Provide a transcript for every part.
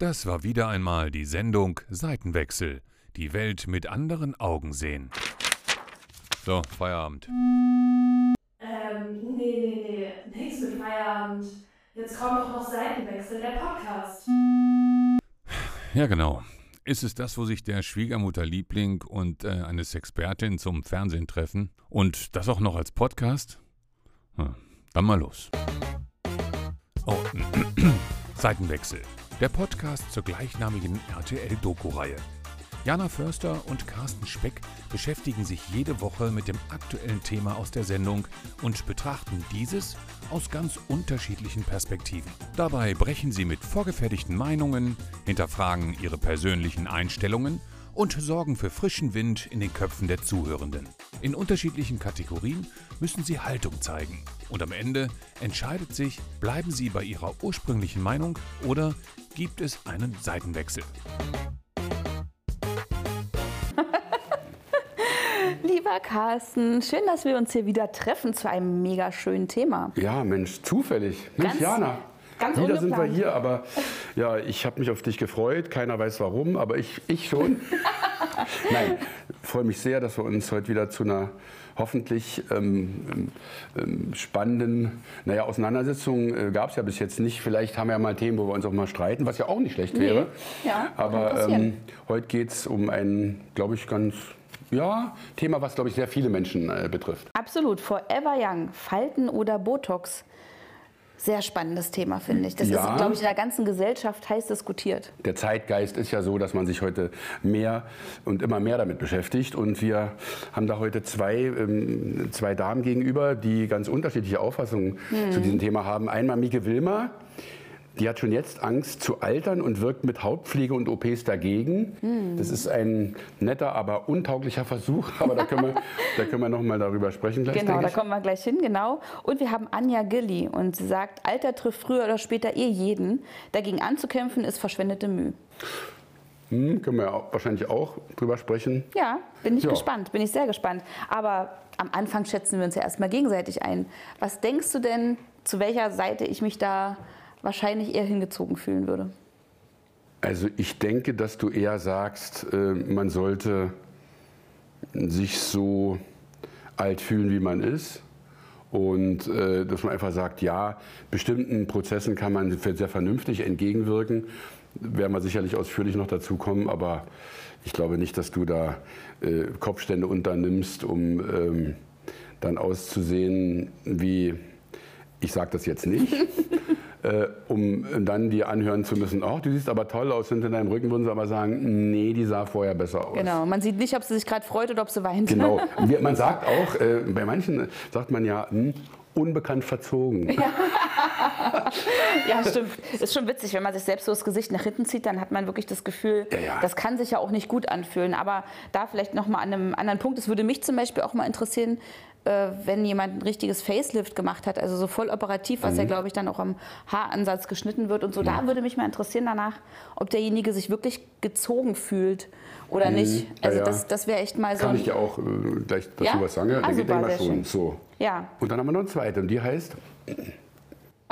Das war wieder einmal die Sendung Seitenwechsel. Die Welt mit anderen Augen sehen. So, Feierabend. Ähm, nee, nee, nee, nichts mit Feierabend. Jetzt kommt doch noch Seitenwechsel, der Podcast. Ja, genau. Ist es das, wo sich der Schwiegermutterliebling und äh, eine Sexpertin zum Fernsehen treffen? Und das auch noch als Podcast? Hm, dann mal los. Oh, Seitenwechsel. Der Podcast zur gleichnamigen RTL-Doku-Reihe. Jana Förster und Carsten Speck beschäftigen sich jede Woche mit dem aktuellen Thema aus der Sendung und betrachten dieses aus ganz unterschiedlichen Perspektiven. Dabei brechen sie mit vorgefertigten Meinungen, hinterfragen ihre persönlichen Einstellungen und sorgen für frischen Wind in den Köpfen der Zuhörenden. In unterschiedlichen Kategorien müssen sie Haltung zeigen. Und am Ende entscheidet sich, bleiben sie bei ihrer ursprünglichen Meinung oder gibt es einen Seitenwechsel. Lieber Carsten, schön, dass wir uns hier wieder treffen zu einem mega schönen Thema. Ja, Mensch, zufällig. Mensch, Ganz- Jana. Ganz Wieder sind wir hier, aber ja, ich habe mich auf dich gefreut. Keiner weiß warum, aber ich, ich schon. Nein, freue mich sehr, dass wir uns heute wieder zu einer hoffentlich ähm, ähm, spannenden naja, Auseinandersetzung äh, gab es ja bis jetzt nicht. Vielleicht haben wir ja mal Themen, wo wir uns auch mal streiten, was ja auch nicht schlecht wäre. ja, aber ähm, heute geht es um ein, glaube ich, ganz ja, Thema, was, glaube ich, sehr viele Menschen äh, betrifft. Absolut. Forever Young, Falten oder Botox. Sehr spannendes Thema, finde ich. Das Ja. ist, glaube ich, in der ganzen Gesellschaft heiß diskutiert. Der Zeitgeist ist ja so, dass man sich heute mehr und immer mehr damit beschäftigt. Und wir haben da heute zwei, ähm, zwei Damen gegenüber, die ganz unterschiedliche Auffassungen zu diesem Thema haben. Einmal Mieke Wilmer. Die hat schon jetzt Angst zu altern und wirkt mit Hautpflege und OPs dagegen. Das ist ein netter, aber untauglicher Versuch. Aber da können wir, da können wir noch mal darüber sprechen gleich. Genau, da kommen wir gleich hin, genau. Und wir haben Anja Gilli und sie sagt, Alter trifft früher oder später eh jeden. Dagegen anzukämpfen ist verschwendete Mühe. Hm, können wir ja wahrscheinlich auch drüber sprechen. Ja, bin ich Ja. gespannt, bin ich sehr gespannt. Aber am Anfang schätzen wir uns ja erstmal gegenseitig ein. Was denkst du denn, zu welcher Seite ich mich da wahrscheinlich eher hingezogen fühlen würde? Also ich denke, dass du eher sagst, äh, man sollte sich so alt fühlen, wie man ist. Und äh, dass man einfach sagt, ja, bestimmten Prozessen kann man sehr vernünftig entgegenwirken. Werden wir sicherlich ausführlich noch dazu kommen, aber ich glaube nicht, dass du da äh, Kopfstände unternimmst, um ähm, dann auszusehen wie, ich sage das jetzt nicht, äh, um dann dir anhören zu müssen, ach, du siehst aber toll aus, hinter deinem Rücken würden sie aber sagen, nee, die sah vorher besser aus. Genau, man sieht nicht, ob sie sich gerade freut oder ob sie weint. Genau. Man sagt auch, äh, bei manchen sagt man ja, hm, unbekannt verzogen. Ja, stimmt. Ist schon witzig, wenn man sich selbst so das Gesicht nach hinten zieht, dann hat man wirklich das Gefühl, Ja, ja. das kann sich ja auch nicht gut anfühlen. Aber da vielleicht noch mal an einem anderen Punkt. Es würde mich zum Beispiel auch mal interessieren, wenn jemand ein richtiges Facelift gemacht hat, also so voll operativ, Mhm. was ja, glaube ich, dann auch am Haaransatz geschnitten wird und so. Da würde mich mal interessieren danach, ob derjenige sich wirklich gezogen fühlt oder nicht. Mhm. Ja, Also ja. das, das wäre echt mal so Kann ich dir auch äh, gleich dazu Ja? was sagen? Ja, Ah, denke ich super, mal schon. So. Ja. Und dann haben wir noch eine zweite und die heißt,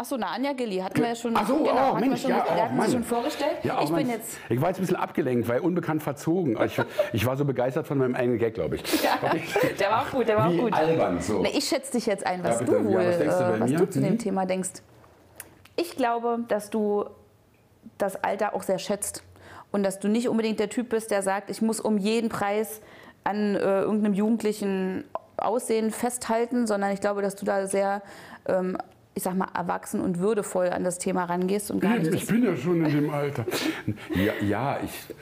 Achso, na Anja Gilli hatten wir ja schon, Ach so, oh, Mensch, schon, ja, oh, Mann. schon vorgestellt. ja, ich auch bin jetzt ich war jetzt ein bisschen abgelenkt, weil unbekannt verzogen. Ich, ich war so begeistert von meinem eigenen Gag, glaube ich. Okay. Der war auch gut, der war Wie auch gut. albern, so. Nee, ich schätze dich jetzt ein, was Ja, du bitte. Ja, wohl, was du äh, was du zu dem Mhm. Thema denkst. Ich glaube, dass du das Alter auch sehr schätzt und dass du nicht unbedingt der Typ bist, der sagt, ich muss um jeden Preis an äh, irgendeinem jugendlichen Aussehen festhalten, sondern ich glaube, dass du da sehr, ähm, ich sag mal, erwachsen und würdevoll an das Thema rangehst und gar nicht Ich bin ja schon in dem Alter. Ja, ja ich.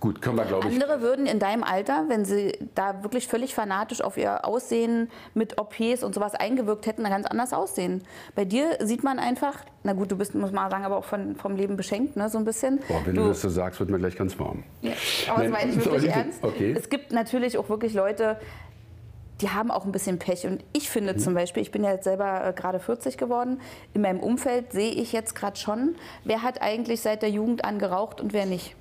Gut, können wir, glaube ich. Andere würden in deinem Alter, wenn sie da wirklich völlig fanatisch auf ihr Aussehen mit OPs und sowas eingewirkt hätten, ganz anders aussehen. Bei dir sieht man einfach, na gut, du bist, muss man sagen, aber auch von, vom Leben beschenkt, ne, so ein bisschen. Boah, wenn du, du das so sagst, wird mir gleich ganz warm. ja, aber das Nein, meine ich wirklich sorry. ernst. Okay. Es gibt natürlich auch wirklich Leute, die haben auch ein bisschen Pech. Und ich finde Mhm. zum Beispiel, ich bin ja jetzt selber äh, gerade 40 geworden, in meinem Umfeld sehe ich jetzt gerade schon, wer hat eigentlich seit der Jugend an geraucht und wer nicht.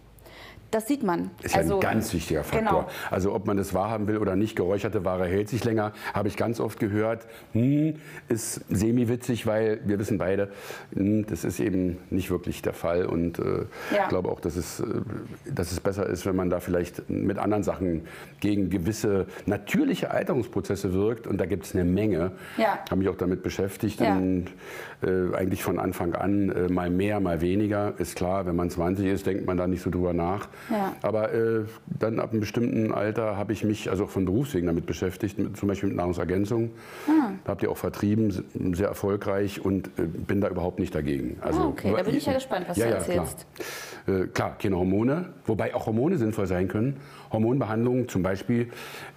Das sieht man. Ist also, ja ein ganz wichtiger Faktor. Genau. Also ob man das wahrhaben will oder nicht, geräucherte Ware hält sich länger, habe ich ganz oft gehört. Hm, ist semi-witzig, weil wir wissen beide, hm, das ist eben nicht wirklich der Fall. Und äh, ja. ich glaube auch, dass es, äh, dass es besser ist, wenn man da vielleicht mit anderen Sachen gegen gewisse natürliche Alterungsprozesse wirkt. Und da gibt es eine Menge. Ja. Habe mich auch damit beschäftigt. Ja. Und, äh, eigentlich von Anfang an äh, mal mehr, mal weniger. Ist klar, wenn man 20 ist, denkt man da nicht so drüber nach. Ja. Aber äh, dann ab einem bestimmten Alter habe ich mich also auch von Berufswegen damit beschäftigt, mit, zum Beispiel mit Nahrungsergänzung. Ah. Habt ihr auch vertrieben, sehr erfolgreich und äh, bin da überhaupt nicht dagegen. Also, ah, okay, da bin ich ja gespannt, was ja, du erzählst. Klar. Äh, klar, keine Hormone, wobei auch Hormone sinnvoll sein können. Hormonbehandlung zum Beispiel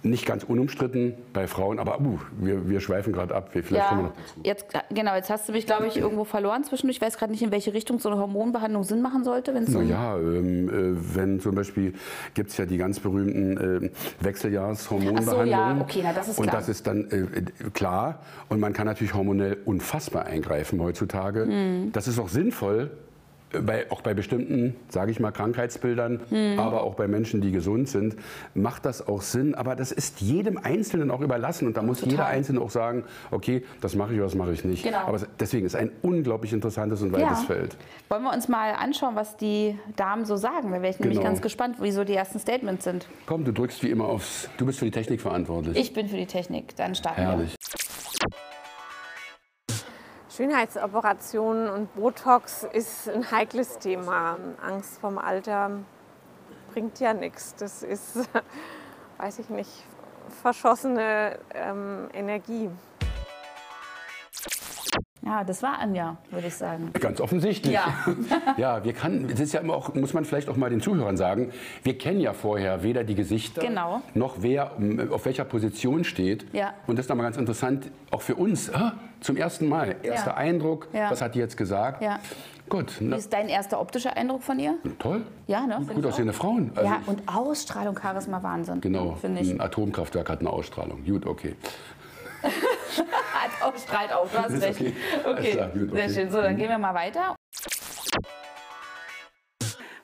nicht ganz unumstritten bei Frauen, aber uh, wir, wir schweifen gerade ab. Vielleicht ja, kommen wir noch dazu. Jetzt, genau, jetzt hast du mich, glaube ich, irgendwo verloren zwischendurch. Ich weiß gerade nicht, in welche Richtung so eine Hormonbehandlung Sinn machen sollte. Wenn's so ja, ähm, äh, wenn zum Beispiel gibt es ja die ganz berühmten äh, Wechseljahrshormonbehandlungen. Ach so, ja, okay, na, das ist klar. Und das ist dann äh, klar. Und man kann natürlich hormonell unfassbar eingreifen heutzutage. Mhm. Das ist auch sinnvoll, bei, auch bei bestimmten, sage ich mal, Krankheitsbildern, mhm. aber auch bei Menschen, die gesund sind, macht das auch Sinn. Aber das ist jedem Einzelnen auch überlassen. Und da muss Total. jeder Einzelne auch sagen, okay, das mache ich oder das mache ich nicht. Genau. Aber deswegen ist ein unglaublich interessantes und weites ja. Feld. Wollen wir uns mal anschauen, was die Damen so sagen? Da wäre ich nämlich genau. ganz gespannt, wieso die ersten Statements sind. Komm, du drückst wie immer aufs... Du bist für die Technik verantwortlich. Ich bin für die Technik. Dann starten Herrlich. wir. Schönheitsoperationen und Botox ist ein heikles Thema. Angst vorm Alter bringt ja nichts. Das ist, weiß ich nicht, verschossene ähm, Energie. Ja, das war Anja, würde ich sagen. Ganz offensichtlich. Ja, ja wir kann, das ist ja immer auch, muss man vielleicht auch mal den Zuhörern sagen, wir kennen ja vorher weder die Gesichter genau. noch wer auf welcher Position steht. Ja. Und das ist dann mal ganz interessant, auch für uns, ah, zum ersten Mal. Erster ja. Eindruck, ja. was hat die jetzt gesagt? Ja. Gut. Wie ist dein erster optischer Eindruck von ihr? Toll. Ja, ne? Gut aussehende Frauen. Also ja, und Ausstrahlung, Charisma, Wahnsinn. Genau. Ein Atomkraftwerk hat eine Ausstrahlung. Gut, okay. hat auch strahlt auf, du hast recht. Okay, okay. Klar, gut, okay. sehr schön. So, dann gehen wir mal weiter.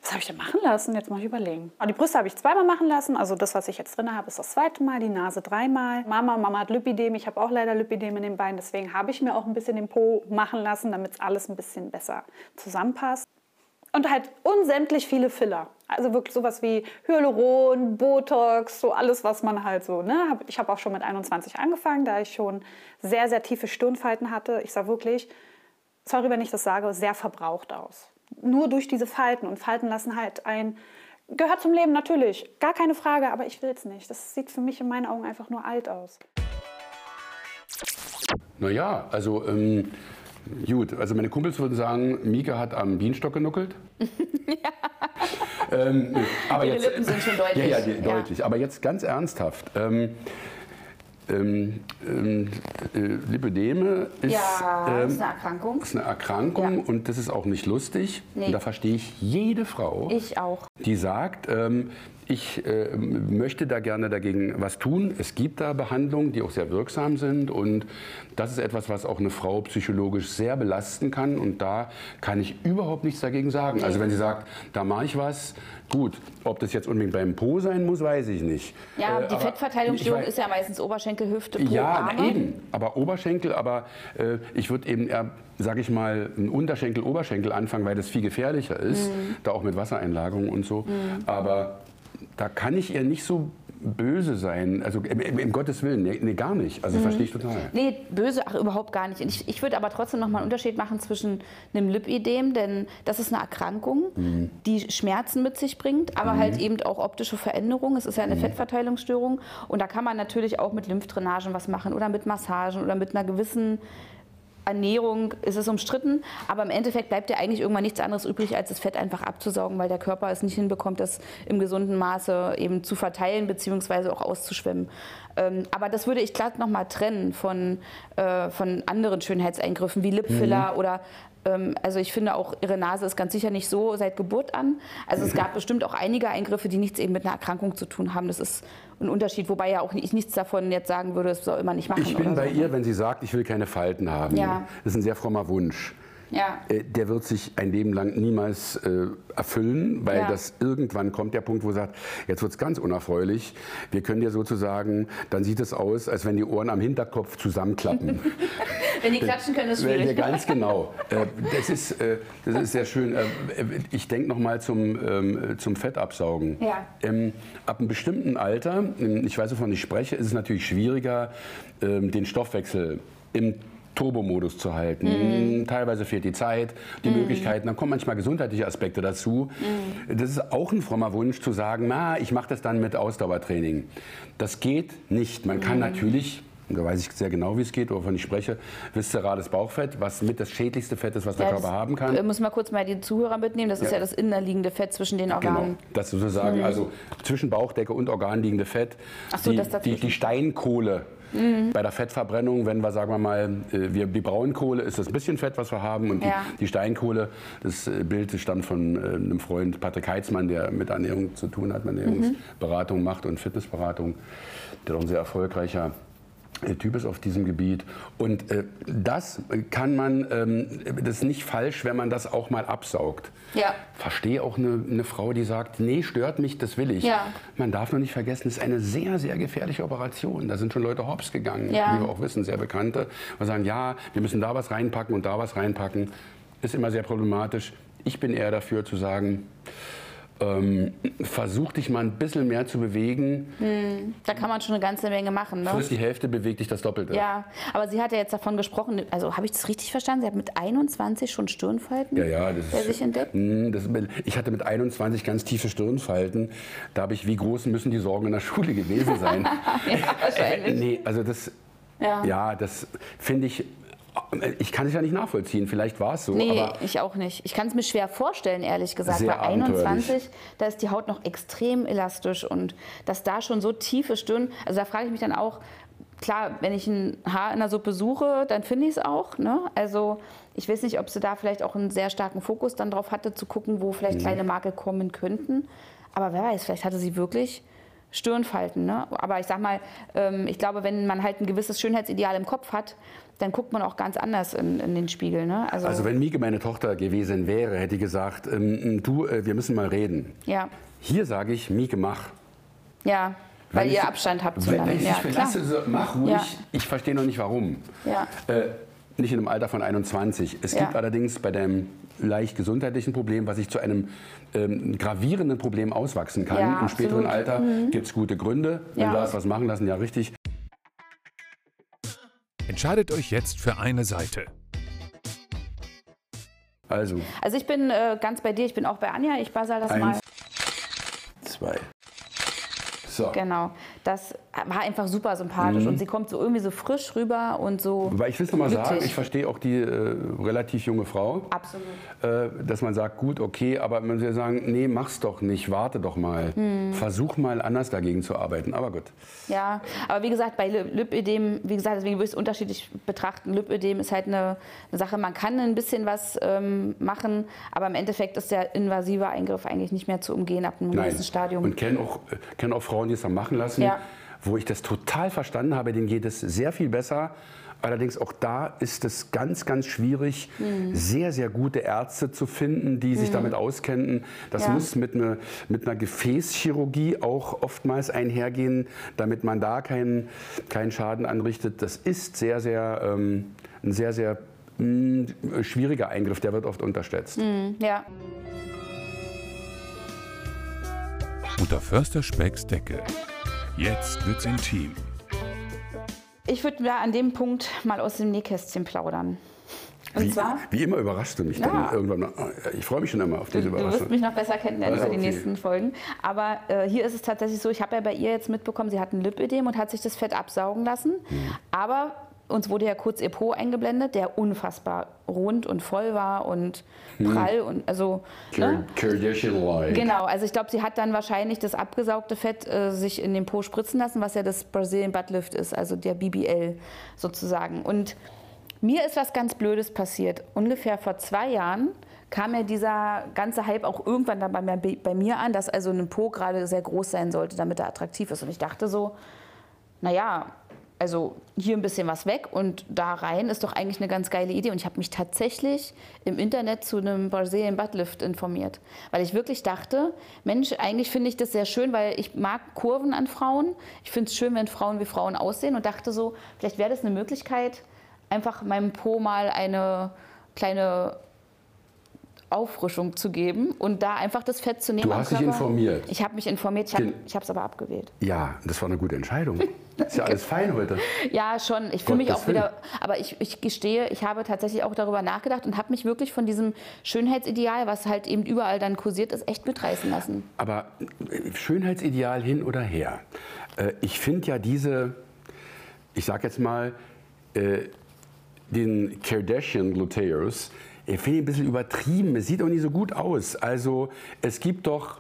Was habe ich denn machen lassen? Jetzt ich überlegen. Ah, die Brüste habe ich zweimal machen lassen. Also das, was ich jetzt drin habe, ist das zweite Mal. Die Nase dreimal. Mama, Mama hat Lipidem. Ich habe auch leider Lipidem in den Beinen. Deswegen habe ich mir auch ein bisschen den Po machen lassen, damit es alles ein bisschen besser zusammenpasst. Und halt unsämtlich viele Filler. Also wirklich sowas wie Hyaluron, Botox, so alles, was man halt so. Ne? Ich habe auch schon mit 21 angefangen, da ich schon sehr, sehr tiefe Stirnfalten hatte. Ich sah wirklich, sorry, wenn ich das sage, sehr verbraucht aus. Nur durch diese Falten. Und Falten lassen halt ein, gehört zum Leben natürlich, gar keine Frage, aber ich will es nicht. Das sieht für mich in meinen Augen einfach nur alt aus. Naja, also ähm, Gut, also meine Kumpels würden sagen, Mika hat am Bienenstock genuckelt. ja. ähm, aber Ihre jetzt, Lippen sind schon deutlich. Ja, ja, die, deutlich. Aber jetzt ganz ernsthaft. Ähm, ähm, ähm, äh, Lipödeme ist, ja, ähm, ist, eine Erkrankung. Ist eine Erkrankung ja. und das ist auch nicht lustig. Nee. Und da verstehe ich jede Frau, ich auch. die sagt, ähm, ich äh, möchte da gerne dagegen was tun. Es gibt da Behandlungen, die auch sehr wirksam sind und das ist etwas, was auch eine Frau psychologisch sehr belasten kann und da kann ich überhaupt nichts dagegen sagen. Also wenn sie sagt, da mache ich was, gut. Ob das jetzt unbedingt beim Po sein muss, weiß ich nicht. Ja, äh, die Fettverteilungsstörung ist ja meistens Oberschenkel, Hüfte, Po, Ja, Arme. eben. Aber Oberschenkel, aber äh, ich würde eben eher, sage ich mal, einen Unterschenkel, Oberschenkel anfangen, weil das viel gefährlicher ist, mhm. da auch mit Wassereinlagerung und so. Mhm. Aber da kann ich ihr nicht so böse sein. Also im, im Gottes Willen, nee, nee, gar nicht. Also mhm. verstehe ich total. Nee, böse, ach, überhaupt gar nicht. Ich, ich würde aber trotzdem noch mal einen Unterschied machen zwischen einem Lipidem, denn das ist eine Erkrankung, mhm. die Schmerzen mit sich bringt, aber mhm. halt eben auch optische Veränderungen. Es ist ja eine mhm. Fettverteilungsstörung und da kann man natürlich auch mit Lymphdrainagen was machen oder mit Massagen oder mit einer gewissen Ernährung ist es umstritten, aber im Endeffekt bleibt ja eigentlich irgendwann nichts anderes übrig, als das Fett einfach abzusaugen, weil der Körper es nicht hinbekommt, das im gesunden Maße eben zu verteilen bzw. auch auszuschwemmen. Ähm, aber das würde ich glatt nochmal trennen von, äh, von anderen Schönheitseingriffen wie Lipfiller mhm. oder also ich finde auch, ihre Nase ist ganz sicher nicht so seit Geburt an. Also es gab bestimmt auch einige Eingriffe, die nichts eben mit einer Erkrankung zu tun haben. Das ist ein Unterschied, wobei ja auch ich nichts davon jetzt sagen würde, das soll immer nicht machen. Ich bin bei so. ihr, wenn sie sagt, ich will keine Falten haben. Ja. Das ist ein sehr frommer Wunsch. Ja. äh, der wird sich ein Leben lang niemals äh, erfüllen, weil Ja. das irgendwann kommt der Punkt, wo er sagt, jetzt wird es ganz unerfreulich. Wir können dir sozusagen, dann sieht es aus, als wenn die Ohren am Hinterkopf zusammenklappen. Wenn die klatschen können, ist Ja, schwierig. ganz genau. Äh, Das ist, äh, das ist sehr schön. Äh, Ich denke noch mal zum, ähm, zum Fettabsaugen. Ja. Ähm, Ab einem bestimmten Alter, ähm, ich weiß, wovon ich spreche, ist es natürlich schwieriger, ähm, den Stoffwechsel im Turbomodus zu halten. Teilweise fehlt die Zeit, die Möglichkeiten. Dann kommen manchmal gesundheitliche Aspekte dazu. Das ist auch ein frommer Wunsch zu sagen, na, ich mache das dann mit Ausdauertraining. Das geht nicht. Man kann natürlich und da weiß ich sehr genau, wie es geht, wovon ich spreche, viszerales Bauchfett, was mit das schädlichste Fett ist, was der Ja, Körper das, haben kann. äh, Muss mal kurz mal die Zuhörer mitnehmen. Das ist Ja. ja das innerliegende Fett zwischen den Genau, Organen. das sozusagen, also zwischen Bauchdecke und Organ liegende Fett. Ach so, die, das die, die Steinkohle. Bei der Fettverbrennung, wenn wir, sagen wir mal, äh, wir, die Braunkohle ist das ein bisschen Fett, was wir haben. Und die, Ja. die Steinkohle, das äh, Bild stammt von äh, einem Freund, Patrick Heitzmann, der mit Ernährung zu tun hat, Ernährungsberatung macht und Fitnessberatung. Der auch ein sehr erfolgreicher Typ ist auf diesem Gebiet. Und äh, das kann man, ähm, das ist nicht falsch, wenn man das auch mal absaugt. Ja. Verstehe auch eine, eine Frau, die sagt, nee, stört mich, das will ich. Ja. Man darf nur nicht vergessen, es ist eine sehr, sehr gefährliche Operation. Da sind schon Leute hops gegangen, Ja. wie wir auch wissen, sehr bekannte. Und sagen, ja, wir müssen da was reinpacken und da was reinpacken. Ist immer sehr problematisch. Ich bin eher dafür zu sagen, ähm, versuch dich mal ein bisschen mehr zu bewegen. Da kann man schon eine ganze Menge machen. Ne? Friss die Hälfte, beweg dich das Doppelte. Ja, aber sie hat ja jetzt davon gesprochen, also habe ich das richtig verstanden? Sie hat mit 21 schon Stirnfalten Ja, ja, das ist, sich entdeckt? Mm, Das, ich hatte mit 21 ganz tiefe Stirnfalten. Da habe ich, wie groß müssen die Sorgen in der Schule gewesen sein? ja, wahrscheinlich. nee, also das, Ja. ja, das finde ich, ich kann es ja nicht nachvollziehen. Vielleicht war es so, Nee, aber ich auch nicht. Ich kann es mir schwer vorstellen, ehrlich gesagt. Bei 21, abenteuerlich. da ist die Haut noch extrem elastisch und dass da schon so tiefe Stirn, also da frage ich mich dann auch, klar, wenn ich ein Haar in der Suppe suche, dann finde ich es auch. Ne? Also ich weiß nicht, ob sie da vielleicht auch einen sehr starken Fokus dann drauf hatte, zu gucken, wo vielleicht Mhm. kleine Makel kommen könnten. Aber wer weiß, vielleicht hatte sie wirklich Stirnfalten. Ne? Aber ich sag mal, ähm, ich glaube, wenn man halt ein gewisses Schönheitsideal im Kopf hat, dann guckt man auch ganz anders in, in den Spiegel. Ne? also wenn Mieke meine Tochter gewesen wäre, hätte ich gesagt, ähm, du, äh, wir müssen mal reden. ja. Hier sage ich, Mieke, mach. Ja, weil Wenn ich- ihr Abstand habt Wenn, zueinander. wenn ich Ja, klar. verlasse, so, mach ruhig. Ja. Ich verstehe noch nicht, warum. Ja. Äh, nicht in einem Alter von 21. Es gibt allerdings bei deinem leicht gesundheitlichen Problem, was sich zu einem ähm, gravierenden Problem auswachsen kann, im späteren absolut. Mhm. Alter, gibt es gute Gründe. Wenn wir das was machen lassen, ja richtig. Entscheidet euch jetzt für eine Seite. Also, Also ich bin äh, ganz bei dir, ich bin auch bei Anja, ich basal das mal. eins, zwei. So. Genau, das war einfach super sympathisch und sie kommt so irgendwie so frisch rüber und so Weil ich will es nochmal sagen, ich verstehe auch die äh, relativ junge Frau. Absolut. äh, dass man sagt, gut, okay, aber man soll sagen, nee, mach's doch nicht, warte doch mal. Hm. Versuch mal anders dagegen zu arbeiten. Aber gut. Ja, aber wie gesagt, bei Lip- Lipödem, wie gesagt, deswegen würde ich es unterschiedlich betrachten. Lipödem ist halt eine, eine Sache, man kann ein bisschen was ähm, machen, aber im Endeffekt ist der invasive Eingriff eigentlich nicht mehr zu umgehen ab einem gewissen Stadium. Und kenne auch, äh, kenn auch Frauen, die es dann machen lassen, Ja. Wo ich das total verstanden habe, denen geht es sehr viel besser. Allerdings auch da ist es ganz, ganz schwierig, Hm. sehr, sehr gute Ärzte zu finden, die sich damit auskennen. Das Ja. muss mit, eine, mit einer Gefäßchirurgie auch oftmals einhergehen, damit man da keinen, keinen Schaden anrichtet. Das ist sehr, sehr, ähm, ein sehr, sehr mh, schwieriger Eingriff, der wird oft unterschätzt. ja. Unter Förster Specks Decke. Jetzt wird's intim. Ich würde da an dem Punkt mal aus dem Nähkästchen plaudern. Und Wie, zwar, wie immer überraschst du mich dann Ja. irgendwann. mal. Ich freue mich schon immer auf diese du wirst Überraschung. mich noch besser kennenlernen Ah, über die okay. nächsten Folgen. Aber äh, hier ist es tatsächlich so, ich habe ja bei ihr jetzt mitbekommen, sie hat ein Lipödem und hat sich das Fett absaugen lassen. Mhm. Aber uns wurde ja kurz ihr Po eingeblendet, der unfassbar rund und voll war und Mhm. prall und also ne? Kardashian-like. Genau, also ich glaube, sie hat dann wahrscheinlich das abgesaugte Fett äh, sich in den Po spritzen lassen, was ja das Brazilian Butt Lift ist, also der BBL sozusagen. Und mir ist was ganz Blödes passiert. Ungefähr vor zwei Jahren kam ja dieser ganze Hype auch irgendwann dann bei mir, bei mir an, dass also ein Po gerade sehr groß sein sollte, damit er attraktiv ist. Und ich dachte so, naja, also hier ein bisschen was weg und da rein ist doch eigentlich eine ganz geile Idee. Und ich habe mich tatsächlich im Internet zu einem Brazilian Buttlift informiert, weil ich wirklich dachte, Mensch, eigentlich finde ich das sehr schön, weil ich mag Kurven an Frauen. Ich finde es schön, wenn Frauen wie Frauen aussehen und dachte so, vielleicht wäre das eine Möglichkeit, einfach meinem Po mal eine kleine Auffrischung zu geben und da einfach das Fett zu nehmen. Du hast dich informiert. Ich habe mich informiert, ich habe es aber abgewählt. Ja, das war eine gute Entscheidung. Ist ja alles fein heute. Ja, schon. Ich fühle mich auch wieder, aber ich, ich gestehe, ich habe tatsächlich auch darüber nachgedacht und habe mich wirklich von diesem Schönheitsideal, was halt eben überall dann kursiert ist, echt mitreißen lassen. Aber äh, Schönheitsideal hin oder her. Äh, Ich finde ja diese, ich sag jetzt mal, äh, den Kardashian Gluteus, ich finde ein bisschen übertrieben. Es sieht auch nicht so gut aus. Also es gibt doch,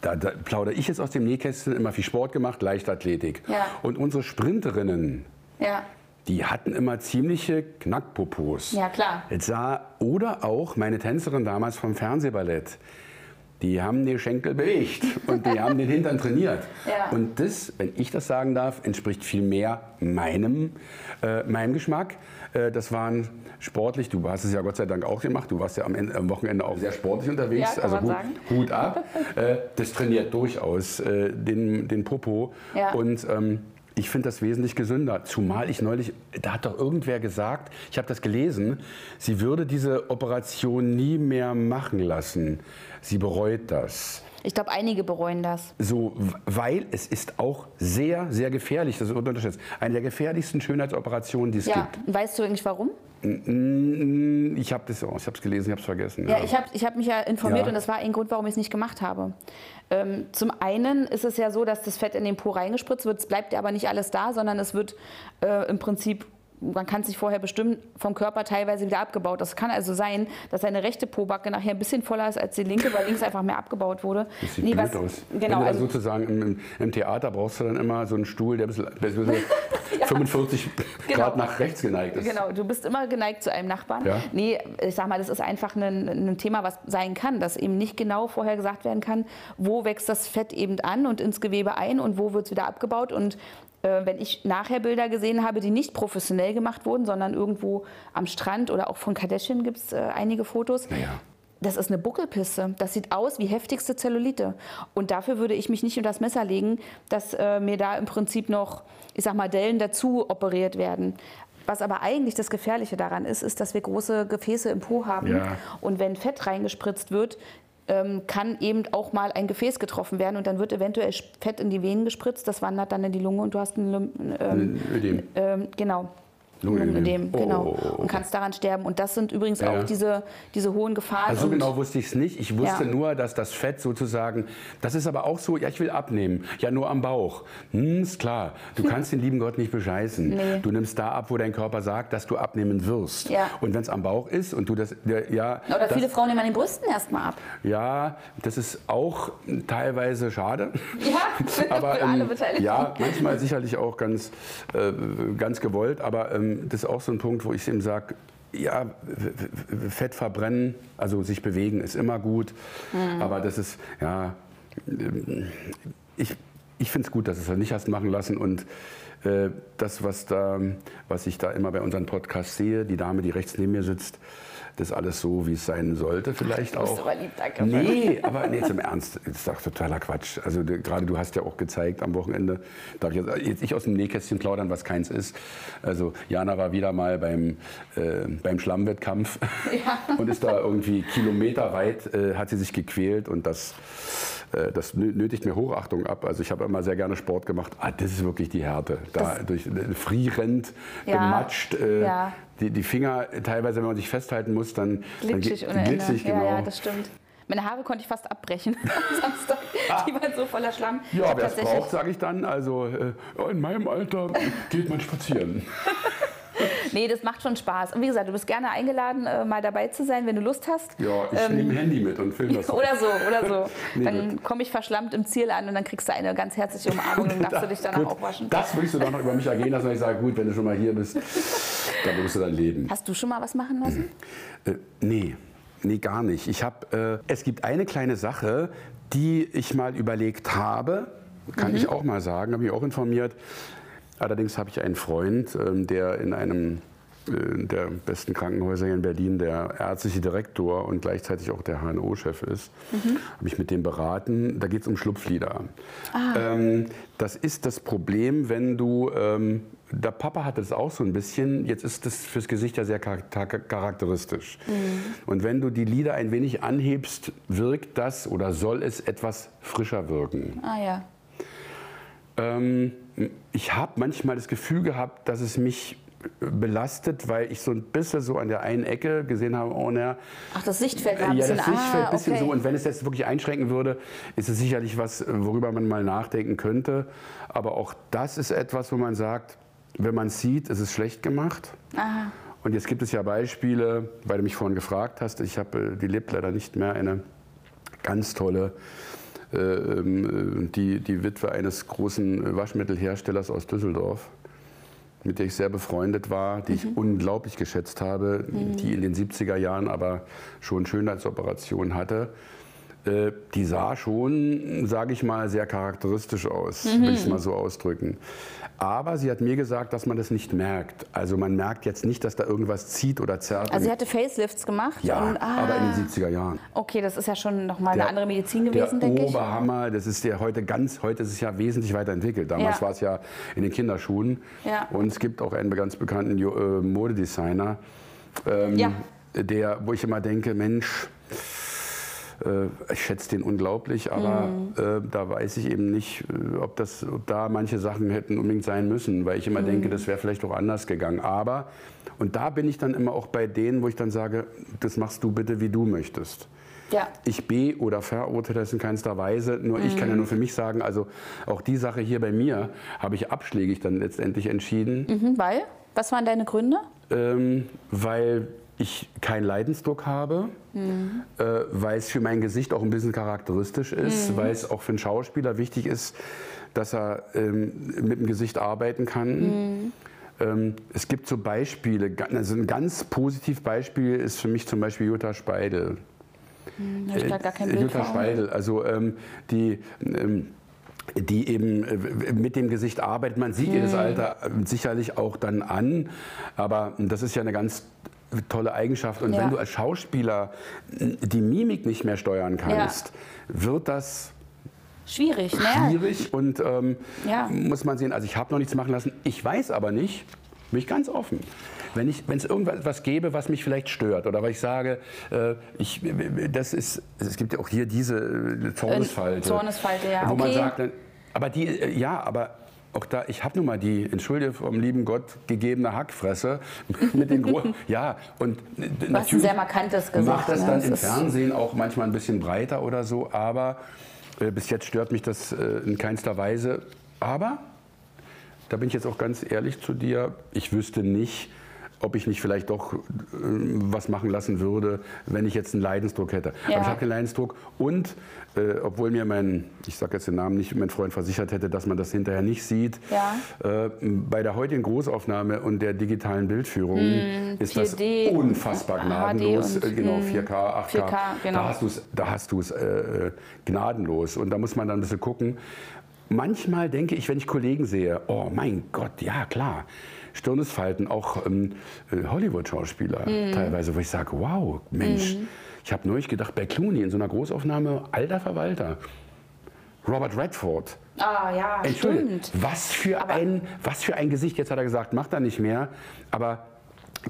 da, da plaudere ich jetzt aus dem Nähkästchen, immer viel Sport gemacht, Leichtathletik. Ja. Und unsere Sprinterinnen, Ja, die hatten immer ziemliche Knackpopos. ja klar. Es sah, oder auch meine Tänzerin damals vom Fernsehballett, die haben den Schenkel bewegt und die haben den Hintern trainiert. Ja. Und das, wenn ich das sagen darf, entspricht viel mehr meinem, äh, meinem Geschmack. Äh, das waren sportlich, du hast es ja Gott sei Dank auch gemacht, du warst ja am, Ende, am Wochenende auch sehr sportlich unterwegs. Ja, kann also man Hut, ab. äh, das trainiert durchaus äh, den, den Popo. Ja. Und ähm, ich finde das wesentlich gesünder. Zumal ich neulich, da hat doch irgendwer gesagt, ich habe das gelesen, sie würde diese Operation nie mehr machen lassen. Sie bereut das. Ich glaube, einige bereuen das. So, weil es ist auch sehr, sehr gefährlich. Das ist unterschätzt. Eine der gefährlichsten Schönheitsoperationen, die es Ja, gibt. weißt du eigentlich warum? Ich habe das, oh, ich habe es gelesen, ich habe es vergessen. Ja, ich habe ich hab mich ja informiert Ja. und das war ein Grund, warum ich es nicht gemacht habe. Ähm, zum einen ist es ja so, dass das Fett in den Po reingespritzt wird, es bleibt ja aber nicht alles da, sondern es wird äh, im Prinzip, man kann es sich vorher bestimmen, vom Körper teilweise wieder abgebaut. Das kann also sein, dass seine rechte Pobacke nachher ein bisschen voller ist als die linke, weil links einfach mehr abgebaut wurde. Das sieht Nee, blöd was- aus. Genau, also, sozusagen im, im, Theater brauchst du dann immer so einen Stuhl, der ein bisschen, bisschen 45 Genau. Grad nach rechts geneigt ist. Genau, du bist immer geneigt zu einem Nachbarn. Ja. Nee, ich sag mal, das ist einfach ein, ein Thema, was sein kann, dass eben nicht genau vorher gesagt werden kann, wo wächst das Fett eben an und ins Gewebe ein und wo wird es wieder abgebaut. Und wenn ich nachher Bilder gesehen habe, die nicht professionell gemacht wurden, sondern irgendwo am Strand oder auch von Kardashian gibt es äh, einige Fotos. Naja. Das ist eine Buckelpiste. Das sieht aus wie heftigste Zellulite. Und dafür würde ich mich nicht unter das Messer legen, dass äh, mir da im Prinzip noch, ich sag mal, Dellen dazu operiert werden. Was aber eigentlich das Gefährliche daran ist, ist, dass wir große Gefäße im Po haben. Ja. Und wenn Fett reingespritzt wird, ähm, kann eben auch mal ein Gefäß getroffen werden und dann wird eventuell Fett in die Venen gespritzt, das wandert dann in die Lunge und du hast ein Lym ähm, Ödem. ähm, genau. Lungenödem. Genau. Oh, oh. Und kannst daran sterben. Und das sind übrigens Ja, auch diese, diese hohen Gefahren. Also so genau wusste ich es nicht. Ich wusste Ja. nur, dass das Fett sozusagen, das ist aber auch so, ja, ich will abnehmen. Ja, nur am Bauch. Hm, ist klar. Du kannst den lieben Gott nicht bescheißen. Nee. Du nimmst da ab, wo dein Körper sagt, dass du abnehmen wirst. Ja. Und wenn es am Bauch ist und du das, ja. Oder das, viele Frauen nehmen an den Brüsten erstmal ab. Ja, das ist auch teilweise schade. Ja, für alle ähm, Beteiligten. ja, manchmal sicherlich auch ganz, äh, ganz gewollt, aber ähm, das ist auch so ein Punkt, wo ich eben sage, ja, Fett verbrennen, also sich bewegen ist immer gut, Mhm. aber das ist, ja, ähm, ich, ich finde es gut, dass du es halt nicht hast machen lassen und äh, das, was, da, was ich da immer bei unseren Podcasts sehe, die Dame, die rechts neben mir sitzt, das ist alles so, wie es sein sollte, vielleicht Du bist auch. aber lieb, danke. Nee, aber nee, jetzt im Ernst, das ist doch totaler Quatsch. Also gerade du hast ja auch gezeigt am Wochenende, darf ich jetzt, jetzt ich aus dem Nähkästchen plaudern, was keins ist. Also Jana war wieder mal beim, äh, beim Schlammwettkampf und ist da irgendwie kilometerweit, äh, hat sie sich gequält und das, das nö- nötigt mir Hochachtung ab. Also ich habe immer sehr gerne Sport gemacht. Ah, das ist wirklich die Härte. Da Das- durch äh, frierend, Ja, gematscht, äh, ja. die, die Finger teilweise, wenn man sich festhalten muss, dann, dann Glitschig ge- ohne Ende. glitschig, Ja, genau. ja, das stimmt. Meine Haare konnte ich fast abbrechen am Samstag. Die waren so voller Schlamm. Ja, wer es braucht, sage ich dann. Also äh, ja, in meinem Alter geht man spazieren. Nee, das macht schon Spaß. Und wie gesagt, du bist gerne eingeladen, äh, mal dabei zu sein, wenn du Lust hast. Ja, ich Ähm, nehme ein Handy mit und filme das. Oder so, oder so. Nee, dann komme ich verschlammt im Ziel an und dann kriegst du eine ganz herzliche Umarmung und darfst du dich danach Gut, auch waschen. Das willst du dann noch über mich ergehen lassen, wenn ich sage, gut, wenn du schon mal hier bist, dann wirst du dein Leben. Hast du schon mal was machen lassen? Äh, nee, nee, gar nicht. Ich habe, äh, es gibt eine kleine Sache, die ich mal überlegt habe, kann Mhm. ich auch mal sagen, habe ich auch informiert. Allerdings habe ich einen Freund, ähm, der in einem äh, der besten Krankenhäuser hier in Berlin der ärztliche Direktor und gleichzeitig auch der HNO-Chef ist, mhm. habe ich mit dem beraten. Da geht es um Schlupflieder. Ah. Ähm, das ist das Problem, wenn du, ähm, der Papa hatte es auch so ein bisschen, jetzt ist das fürs Gesicht ja sehr charakteristisch. Mhm. Und wenn du die Lider ein wenig anhebst, wirkt das oder soll es etwas frischer wirken. Ah ja. Ähm, ich habe manchmal das Gefühl gehabt, dass es mich belastet, weil ich so ein bisschen so an der einen Ecke gesehen habe, oh ne. Ach, das Sichtfeld war ein bisschen, Ja, das Sichtfeld ein ah, bisschen okay. so. Und wenn es jetzt wirklich einschränken würde, ist es sicherlich was, worüber man mal nachdenken könnte. Aber auch das ist etwas, wo man sagt, wenn man es sieht, ist es schlecht gemacht. Aha. Und jetzt gibt es ja Beispiele, weil du mich vorhin gefragt hast, ich habe, äh, die lebt leider nicht mehr, eine ganz tolle äh, äh, die, die Witwe eines großen Waschmittelherstellers aus Düsseldorf mit der ich sehr befreundet war, die mhm. ich unglaublich geschätzt habe, mhm. die in den 70er Jahren aber schon Schönheitsoperationen hatte. Äh, die sah schon, sage ich mal, sehr charakteristisch aus, mhm. will ich es mal so ausdrücken. Aber sie hat mir gesagt, dass man das nicht merkt. Also man merkt jetzt nicht, dass da irgendwas zieht oder zerrt. Also sie hatte Facelifts gemacht? Ja, und, ah. aber in den 70er Jahren. Okay, das ist ja schon nochmal eine andere Medizin gewesen, denke ich. Der Oberhammer, das ist ja heute ganz, heute ist es ja wesentlich weiterentwickelt. Damals ja. war es ja in den Kinderschuhen. Ja. Und es gibt auch einen ganz bekannten äh, Modedesigner, ähm, ja. der, wo ich immer denke, Mensch, ich schätze den unglaublich, aber mhm. äh, da weiß ich eben nicht, äh, ob, das, ob da manche Sachen hätten unbedingt sein müssen, weil ich immer mhm. denke, das wäre vielleicht auch anders gegangen. Aber, und da bin ich dann immer auch bei denen, wo ich dann sage, das machst du bitte, wie du möchtest. Ja. Ich be- oder verurteile das in keinster Weise. Nur mhm. ich kann ja nur für mich sagen, also auch die Sache hier bei mir habe ich abschlägig dann letztendlich entschieden. Mhm, weil? Was waren deine Gründe? Ähm, weil ich keinen Leidensdruck habe, mhm. äh, weil es für mein Gesicht auch ein bisschen charakteristisch ist, mhm. weil es auch für einen Schauspieler wichtig ist, dass er ähm, mit dem Gesicht arbeiten kann. Mhm. Ähm, es gibt so Beispiele, also ein ganz positives Beispiel ist für mich zum Beispiel Jutta Speidel. Mhm, ich gar kein Bild Jutta Speidel, also ähm, die ähm, die eben äh, mit dem Gesicht arbeitet. Man sieht ihr das mhm. Alter sicherlich auch dann an, aber das ist ja eine ganz tolle Eigenschaft. Und ja. wenn du als Schauspieler die Mimik nicht mehr steuern kannst, ja. wird das schwierig. Ne? Schwierig und ähm, ja. muss man sehen. Also ich habe noch nichts machen lassen. Ich weiß aber nicht, bin ich ganz offen. Wenn es irgendwas gäbe, was mich vielleicht stört oder weil ich sage, äh, ich, das ist, es gibt ja auch hier diese äh, Zornesfalte. Zornesfalte, ja. Wo okay. man sagt, aber die, äh, ja, aber auch da, ich habe nun mal die, entschuldige vom lieben Gott, gegebene Hackfresse mit den großen. ja, und hast ein sehr markantes gesagt. Macht das ne? dann das im Fernsehen auch manchmal ein bisschen breiter oder so, aber äh, bis jetzt stört mich das äh, in keinster Weise. Aber, da bin ich jetzt auch ganz ehrlich zu dir, ich wüsste nicht, ob ich nicht vielleicht doch äh, was machen lassen würde, wenn ich jetzt einen Leidensdruck hätte. Ja. Aber ich habe keinen Leidensdruck und äh, obwohl mir mein, ich sage jetzt den Namen nicht, mein Freund versichert hätte, dass man das hinterher nicht sieht, ja. äh, bei der heutigen Großaufnahme und der digitalen Bildführung mm, ist 4D, das unfassbar gnadenlos. Und, genau, 4K, 8K. 4K genau. Da hast du es da hast du's, äh, gnadenlos. Und da muss man dann ein bisschen gucken. Manchmal denke ich, wenn ich Kollegen sehe, oh mein Gott, ja klar, Stirnesfalten, auch ähm, äh, Hollywood-Schauspieler mm. teilweise, wo ich sage, wow, Mensch. Mm ich habe neulich gedacht, bei Clooney in so einer Großaufnahme, alter Verwalter. Robert Redford. Ah ja, stimmt. Was für, ein, was für ein Gesicht. Jetzt hat er gesagt, macht er nicht mehr. Aber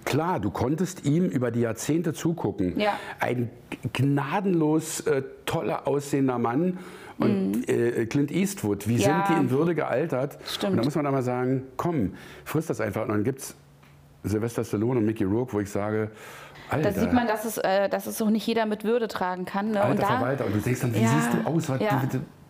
Klar, du konntest ihm über die Jahrzehnte zugucken. Ja. Ein gnadenlos äh, toller aussehender Mann. Und mhm. äh, Clint Eastwood, wie ja. sind die in Würde gealtert? Stimmt. Und da muss man einmal sagen, komm, frisst das einfach. Und dann gibt es Sylvester Stallone und Mickey Rourke, wo ich sage, Alter. Da sieht man, dass es, äh, dass es auch nicht jeder mit Würde tragen kann. Ne? Alter und da, Verwalter. Und du denkst dann, wie ja, siehst du aus? Was, ja,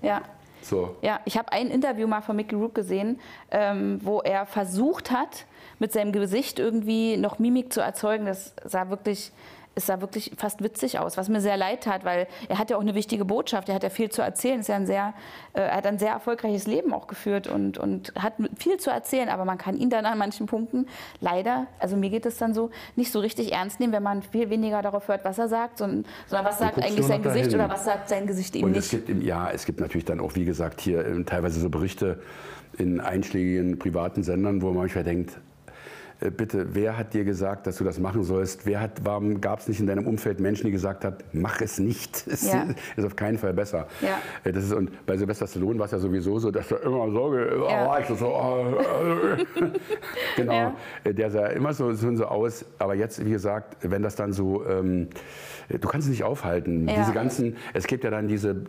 ja. So. ja, ich habe ein Interview mal von Mickey Rook gesehen, ähm, wo er versucht hat, mit seinem Gesicht irgendwie noch Mimik zu erzeugen. Das sah wirklich es sah wirklich fast witzig aus, was mir sehr leid tat, weil er hat ja auch eine wichtige Botschaft, er hat ja viel zu erzählen, ist ja ein sehr, äh, er hat ein sehr erfolgreiches Leben auch geführt und, und hat viel zu erzählen, aber man kann ihn dann an manchen Punkten leider, also mir geht es dann so, nicht so richtig ernst nehmen, wenn man viel weniger darauf hört, was er sagt, sondern, sondern was sagt eigentlich sein Gesicht oder was sagt sein Gesicht ihm und nicht. Es gibt, ja, es gibt natürlich dann auch, wie gesagt, hier äh, teilweise so Berichte in einschlägigen privaten Sendern, wo man manchmal denkt, bitte, wer hat dir gesagt, dass du das machen sollst? Wer hat, warum gab es nicht in deinem Umfeld Menschen, die gesagt haben, mach es nicht? Es Ja. ist auf keinen Fall besser. Ja. Äh, Das ist, und bei Sylvester Stallone war es ja sowieso so, dass er immer so, Ja. oh, ich so, oh, äh, genau. Äh, der sah immer so, so, aus. Aber jetzt, wie gesagt, wenn das dann so, ähm, du kannst es nicht aufhalten. Diese ganzen, es gibt ja dann diese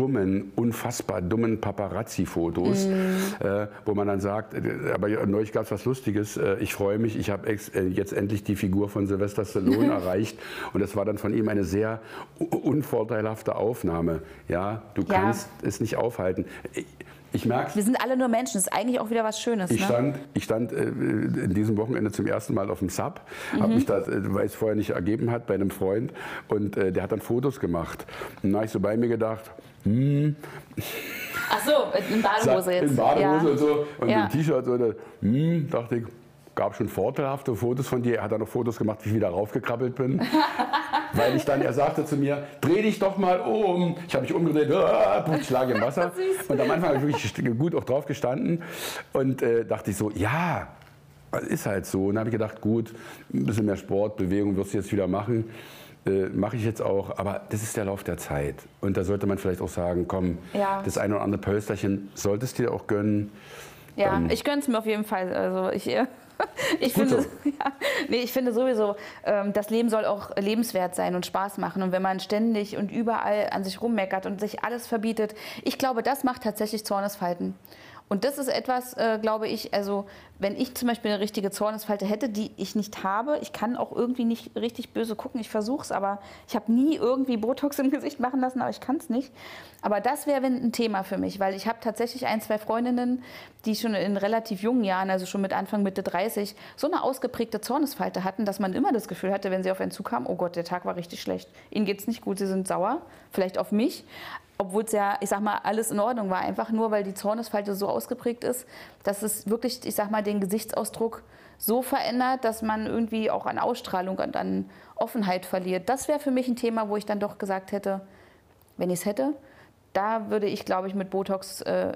dummen, unfassbar dummen Paparazzi-Fotos, Mhm. äh, wo man dann sagt, äh, aber neulich gab es was Lustiges, äh, ich freue mich, ich habe äh, jetzt endlich die Figur von Sylvester Stallone erreicht und das war dann von ihm eine sehr unvorteilhafte Aufnahme. Ja, du Ja. kannst es nicht aufhalten. Ich, ich merke Wir sind alle nur Menschen, das ist eigentlich auch wieder was Schönes. ich ne? stand, ich stand äh, in diesem Wochenende zum ersten Mal auf dem Sub, Mhm. habe mich da, äh, weil es vorher nicht ergeben hat, bei einem Freund und äh, der hat dann Fotos gemacht. Und da habe ich so bei mir gedacht, hm, Ach so, in Badehose jetzt. in Badehose ja. und so und Ja. im T-Shirt so, da, hm, dachte ich, gab schon vorteilhafte Fotos von dir. Er hat dann noch Fotos gemacht, wie ich wieder raufgekrabbelt bin. Weil ich dann, er sagte zu mir, dreh dich doch mal um. Ich habe mich umgedreht, ich lag im Wasser. Und am Anfang habe ich wirklich gut auch drauf gestanden und äh, dachte ich so, ja, ist halt so. Und dann habe ich gedacht, gut, ein bisschen mehr Sport, Bewegung wirst du jetzt wieder machen. Äh, Mache ich jetzt auch, aber das ist der Lauf der Zeit. Und da sollte man vielleicht auch sagen, komm, Ja. das eine oder andere Pölsterchen solltest du dir auch gönnen. Ja, Dann- ich gönne es mir auf jeden Fall. Also ich, äh, ich, Gut finde, so. ja, nee, ich finde sowieso, ähm, das Leben soll auch lebenswert sein und Spaß machen. Und wenn man ständig und überall an sich rummeckert und sich alles verbietet, ich glaube, das macht tatsächlich Zornesfalten. Und das ist etwas, äh, glaube ich, also wenn ich zum Beispiel eine richtige Zornesfalte hätte, die ich nicht habe, ich kann auch irgendwie nicht richtig böse gucken, ich versuche es, aber ich habe nie irgendwie Botox im Gesicht machen lassen, aber ich kann es nicht. Aber das wäre ein Thema für mich, weil ich habe tatsächlich ein, zwei Freundinnen, die schon in relativ jungen Jahren, also schon mit Anfang, Mitte 30, so eine ausgeprägte Zornesfalte hatten, dass man immer das Gefühl hatte, wenn sie auf einen zukamen, oh Gott, der Tag war richtig schlecht. Ihnen geht es nicht gut, sie sind sauer, vielleicht auf mich, obwohl es ja, ich sag mal, alles in Ordnung war. Einfach nur, weil die Zornesfalte so ausgeprägt ist, dass es wirklich, ich sag mal, den Gesichtsausdruck so verändert, dass man irgendwie auch an Ausstrahlung und an Offenheit verliert. Das wäre für mich ein Thema, wo ich dann doch gesagt hätte, wenn ich es hätte, da würde ich, glaube ich, mit Botox äh,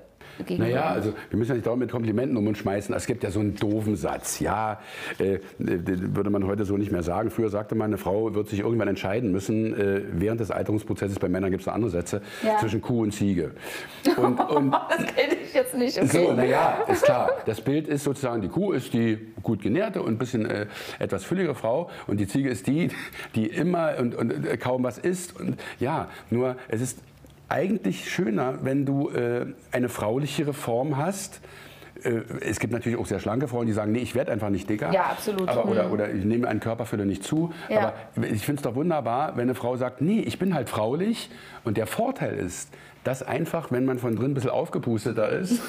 gegen. Naja, also wir müssen ja nicht dauernd mit Komplimenten um uns schmeißen. Es gibt ja so einen doofen Satz. Ja, äh, den würde man heute so nicht mehr sagen. Früher sagte man, eine Frau wird sich irgendwann entscheiden müssen. Äh, während des Alterungsprozesses, bei Männern gibt es andere Sätze, Ja. zwischen Kuh und Ziege. Und, und das kenne ich jetzt nicht. Okay. so, naja, ist klar. Das Bild ist sozusagen, die Kuh ist die gut genährte und ein bisschen äh, etwas füllige Frau und die Ziege ist die, die immer und, und äh, kaum was isst. Und ja, nur es ist eigentlich schöner, wenn du äh, eine fraulichere Form hast. Äh, Es gibt natürlich auch sehr schlanke Frauen, die sagen, nee, ich werde einfach nicht dicker. Ja, absolut. Aber, oder, Mhm. oder ich nehme einen Körperfülle nicht zu. Ja. Aber ich finde es doch wunderbar, wenn eine Frau sagt, nee, ich bin halt fraulich. Und der Vorteil ist, dass einfach, wenn man von drin ein bisschen aufgepusteter ist,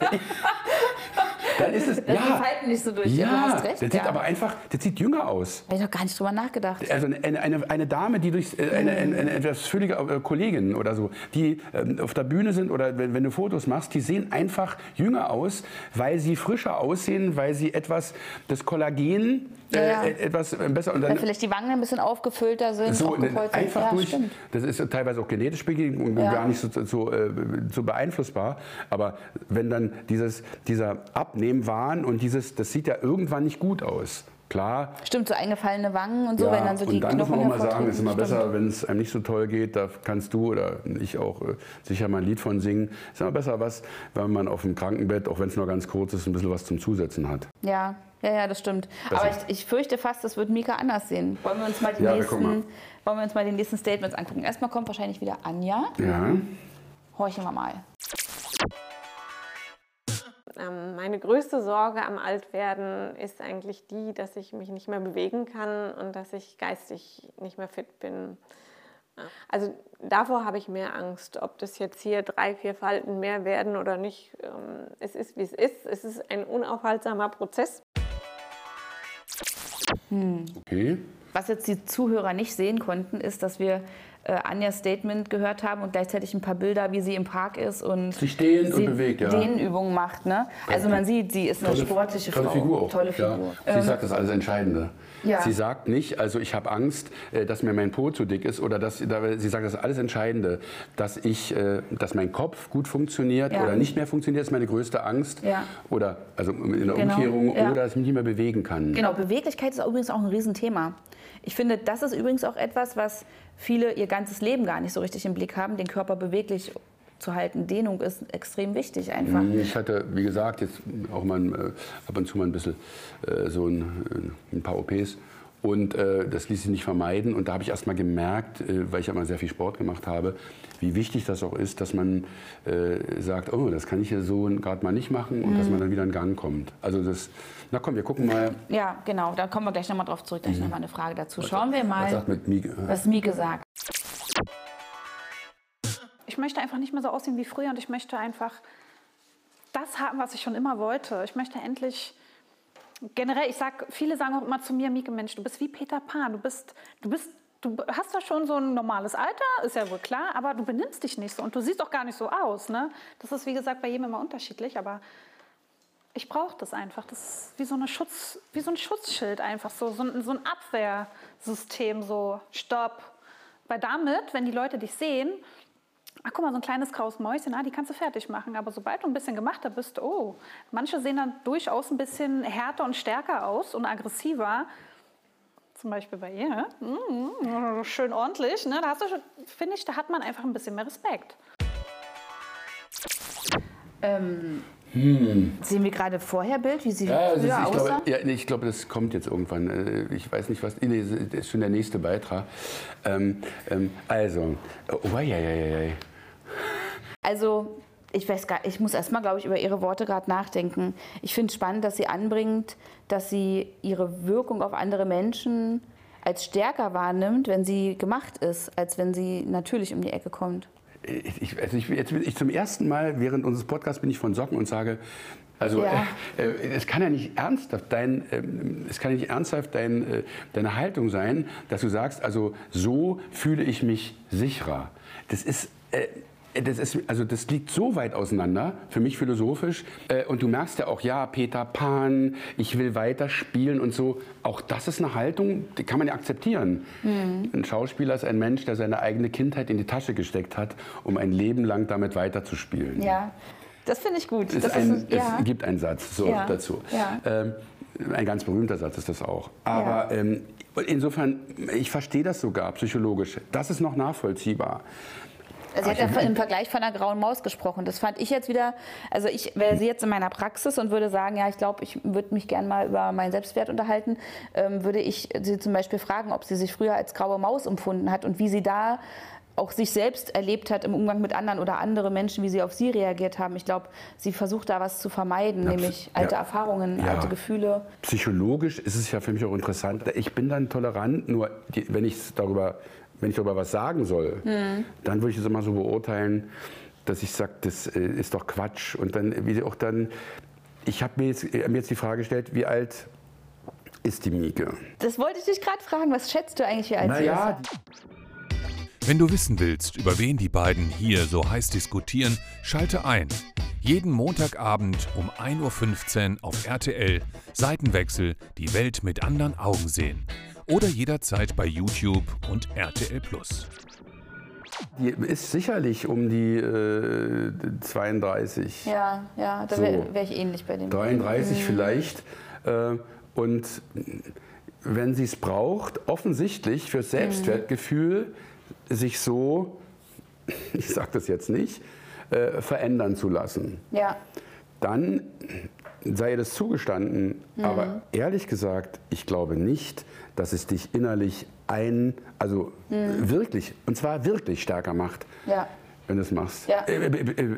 dann ist es, Das ja, Falten nicht so durch. ja, du hast recht. das sieht ja. aber einfach, das sieht jünger aus. Habe ich noch gar nicht drüber nachgedacht. Also eine, eine, eine Dame, die durch äh, eine, eine, eine etwas füllige äh, Kollegin oder so, die ähm, auf der Bühne sind oder wenn, wenn du Fotos machst, die sehen einfach jünger aus, weil sie frischer aussehen, weil sie etwas das Kollagen äh, Ja, äh, etwas äh, besser und Weil dann vielleicht die Wangen ein bisschen aufgefüllter sind, so, aufgepolstert. einfach ja, durch, stimmt. das ist teilweise auch genetisch bedingt und Ja. gar nicht so, so, äh, so beeinflussbar. Aber wenn dann dieses, dieser Abnehmwahn und dieses, das sieht ja irgendwann nicht gut aus. Klar, Stimmt, so eingefallene Wangen und so, ja, wenn dann so die und dann muss man Knochen auch mal sagen, es ist immer hervortreten. besser, wenn es einem nicht so toll geht, da kannst du oder ich auch äh, sicher mal ein Lied von singen. Es ist immer besser was, wenn man auf dem Krankenbett, auch wenn es nur ganz kurz ist, ein bisschen was zum Zusetzen hat. Ja, ja, ja, das stimmt. Besser. Aber ich, ich fürchte fast, das wird Mika anders sehen. Wollen wir uns mal die, Ja, nächsten, wollen wir uns mal die nächsten Statements angucken? Erstmal kommt wahrscheinlich wieder Anja. Ja. Horchen wir mal. Ähm, meine größte Sorge am Altwerden ist eigentlich die, dass ich mich nicht mehr bewegen kann und dass ich geistig nicht mehr fit bin. Also davor habe ich mehr Angst, ob das jetzt hier drei, vier Falten mehr werden oder nicht. Ähm, Es ist, wie es ist. Es ist ein unaufhaltsamer Prozess. Okay. was jetzt die Zuhörer nicht sehen konnten, ist, dass wir äh, Anjas Statement gehört haben und gleichzeitig ein paar Bilder, wie sie im Park ist und Sich dehnt und bewegt, ja. Dehnübungen macht. Ne? Also man sieht, sie ist eine sportliche tolle Frau. Figur auch. Tolle Ja. Figur. Sie sagt das alles Entscheidende. Ja. Sie sagt nicht, also ich habe Angst, äh, dass mir mein Po zu dick ist oder dass da- sie sagt das alles Entscheidende, dass ich, äh, dass mein Kopf gut funktioniert Ja. oder nicht mehr funktioniert, ist meine größte Angst. Ja. Oder also in der Genau, Umkehrung ja. oder dass ich mich nicht mehr bewegen kann. Genau, Beweglichkeit ist übrigens auch ein Riesenthema. Ich finde, das ist übrigens auch etwas, was viele ihr ganzes Leben gar nicht so richtig im Blick haben, den Körper beweglich zu halten. Dehnung ist extrem wichtig einfach. Ich hatte, wie gesagt, jetzt auch mal äh, ab und zu mal ein bisschen äh, so ein, ein paar OPs. Und äh, das ließ sich nicht vermeiden. Und da habe ich erst mal gemerkt, äh, weil ich ja mal sehr viel Sport gemacht habe, wie wichtig das auch ist, dass man sagt, oh, das kann ich ja so gerade mal nicht machen und dass man dann wieder in Gang kommt. Also das, na komm, wir gucken mal. Ja, genau, da kommen wir gleich nochmal drauf zurück. Da habe ich nochmal eine Frage dazu. Schauen wir Was mal, sagt mit Mieke? was Mieke sagt. Ich möchte einfach nicht mehr so aussehen wie früher und ich möchte einfach das haben, was ich schon immer wollte. Ich möchte endlich generell, ich sag, viele sagen auch immer zu mir, Mieke, Mensch, du bist wie Peter Pan. Du bist, du bist, du hast zwar schon so ein normales Alter, ist ja wohl klar, aber du benimmst dich nicht so und du siehst auch gar nicht so aus. Ne? Das ist wie gesagt bei jedem immer unterschiedlich, aber ich brauche das einfach. Das ist wie so, eine Schutz, wie so ein Schutzschild einfach, so, so, ein, so ein Abwehrsystem, so Stopp. Weil damit, wenn die Leute dich sehen, ach guck mal, so ein kleines graues Mäuschen, ah, die kannst du fertig machen. Aber sobald du ein bisschen gemachter bist, oh, manche sehen dann durchaus ein bisschen härter und stärker aus und aggressiver. Zum Beispiel bei ihr, mm, schön ordentlich. Ne? Da hast du schon, finde ich, da hat man einfach ein bisschen mehr Respekt. Ähm, Sehen wir gerade vorher Bild, wie sie Hm. Ja, ist, früher ich, aussah? glaube, ja, nee, ich glaube, das kommt jetzt irgendwann. Äh, Ich weiß nicht, was. Nee, das ist schon der nächste Beitrag. Ähm, ähm, also, oh, ja, ja, ja, ja. Also, ich weiß gar ich muss erstmal, glaube ich, über ihre Worte gerade nachdenken. Ich finde es spannend, dass sie anbringt, dass sie ihre Wirkung auf andere Menschen als stärker wahrnimmt, wenn sie gemacht ist, als wenn sie natürlich um die Ecke kommt. Ich, also ich, jetzt ich zum ersten Mal während unseres Podcasts bin ich von Socken und sage, also Ja. äh, äh, es kann ja nicht ernsthaft dein, ähm, es kann ja nicht ernsthaft dein, äh, deine Haltung sein, dass du sagst, also so fühle ich mich sicherer. Das ist äh, das ist, also das liegt so weit auseinander, für mich philosophisch. Äh, Und du merkst ja auch, ja, Peter Pan, ich will weiterspielen und so. Auch das ist eine Haltung, die kann man ja akzeptieren. Ein Schauspieler ist ein Mensch, der seine eigene Kindheit in die Tasche gesteckt hat, um ein Leben lang damit weiterzuspielen. Ja, das finde ich gut. Ist ein, ist, ja. es gibt einen Satz so Ja. dazu. Ja. Ähm, ein ganz berühmter Satz ist das auch. Aber ähm, insofern, ich verstehe das sogar psychologisch. Das ist noch nachvollziehbar. Sie hat ja im Vergleich von einer grauen Maus gesprochen. Das fand ich jetzt wieder, also ich wäre sie jetzt in meiner Praxis und würde sagen, ja, ich glaube, ich würde mich gern mal über meinen Selbstwert unterhalten, ähm, würde ich sie zum Beispiel fragen, ob sie sich früher als graue Maus empfunden hat und wie sie da auch sich selbst erlebt hat im Umgang mit anderen oder andere Menschen, wie sie auf sie reagiert haben. Ich glaube, sie versucht da was zu vermeiden, Ja, nämlich ja. alte Erfahrungen, Ja. alte Gefühle. Psychologisch ist es ja für mich auch interessant. Ich bin dann tolerant, nur die, wenn, ich darüber, wenn ich darüber was sagen soll, dann würde ich es immer so beurteilen, dass ich sage, das äh, ist doch Quatsch. Und dann, wie auch dann, ich habe mir, jetzt- mir jetzt die Frage gestellt, wie alt ist die Mieke? Das wollte ich dich gerade fragen. Was schätzt du eigentlich, wie alt sie ist? Naja, Wenn du wissen willst, über wen die beiden hier so heiß diskutieren, schalte ein. Jeden Montagabend um 1.15 Uhr auf RTL Seitenwechsel die Welt mit anderen Augen sehen. Oder jederzeit bei YouTube und RTL Plus. die ist sicherlich um die äh, 32. Ja, ja, da So. wäre wär ich ähnlich bei dem. 33 vielleicht. Äh, und wenn sie es braucht, offensichtlich fürs Selbstwertgefühl, sich so, ich sage das jetzt nicht, äh, verändern zu lassen. Ja, Dann sei ihr das zugestanden. Aber ehrlich gesagt, ich glaube nicht, dass es dich innerlich ein, also wirklich, und zwar wirklich stärker macht, ja. wenn du es machst. Ja. Äh, äh, äh,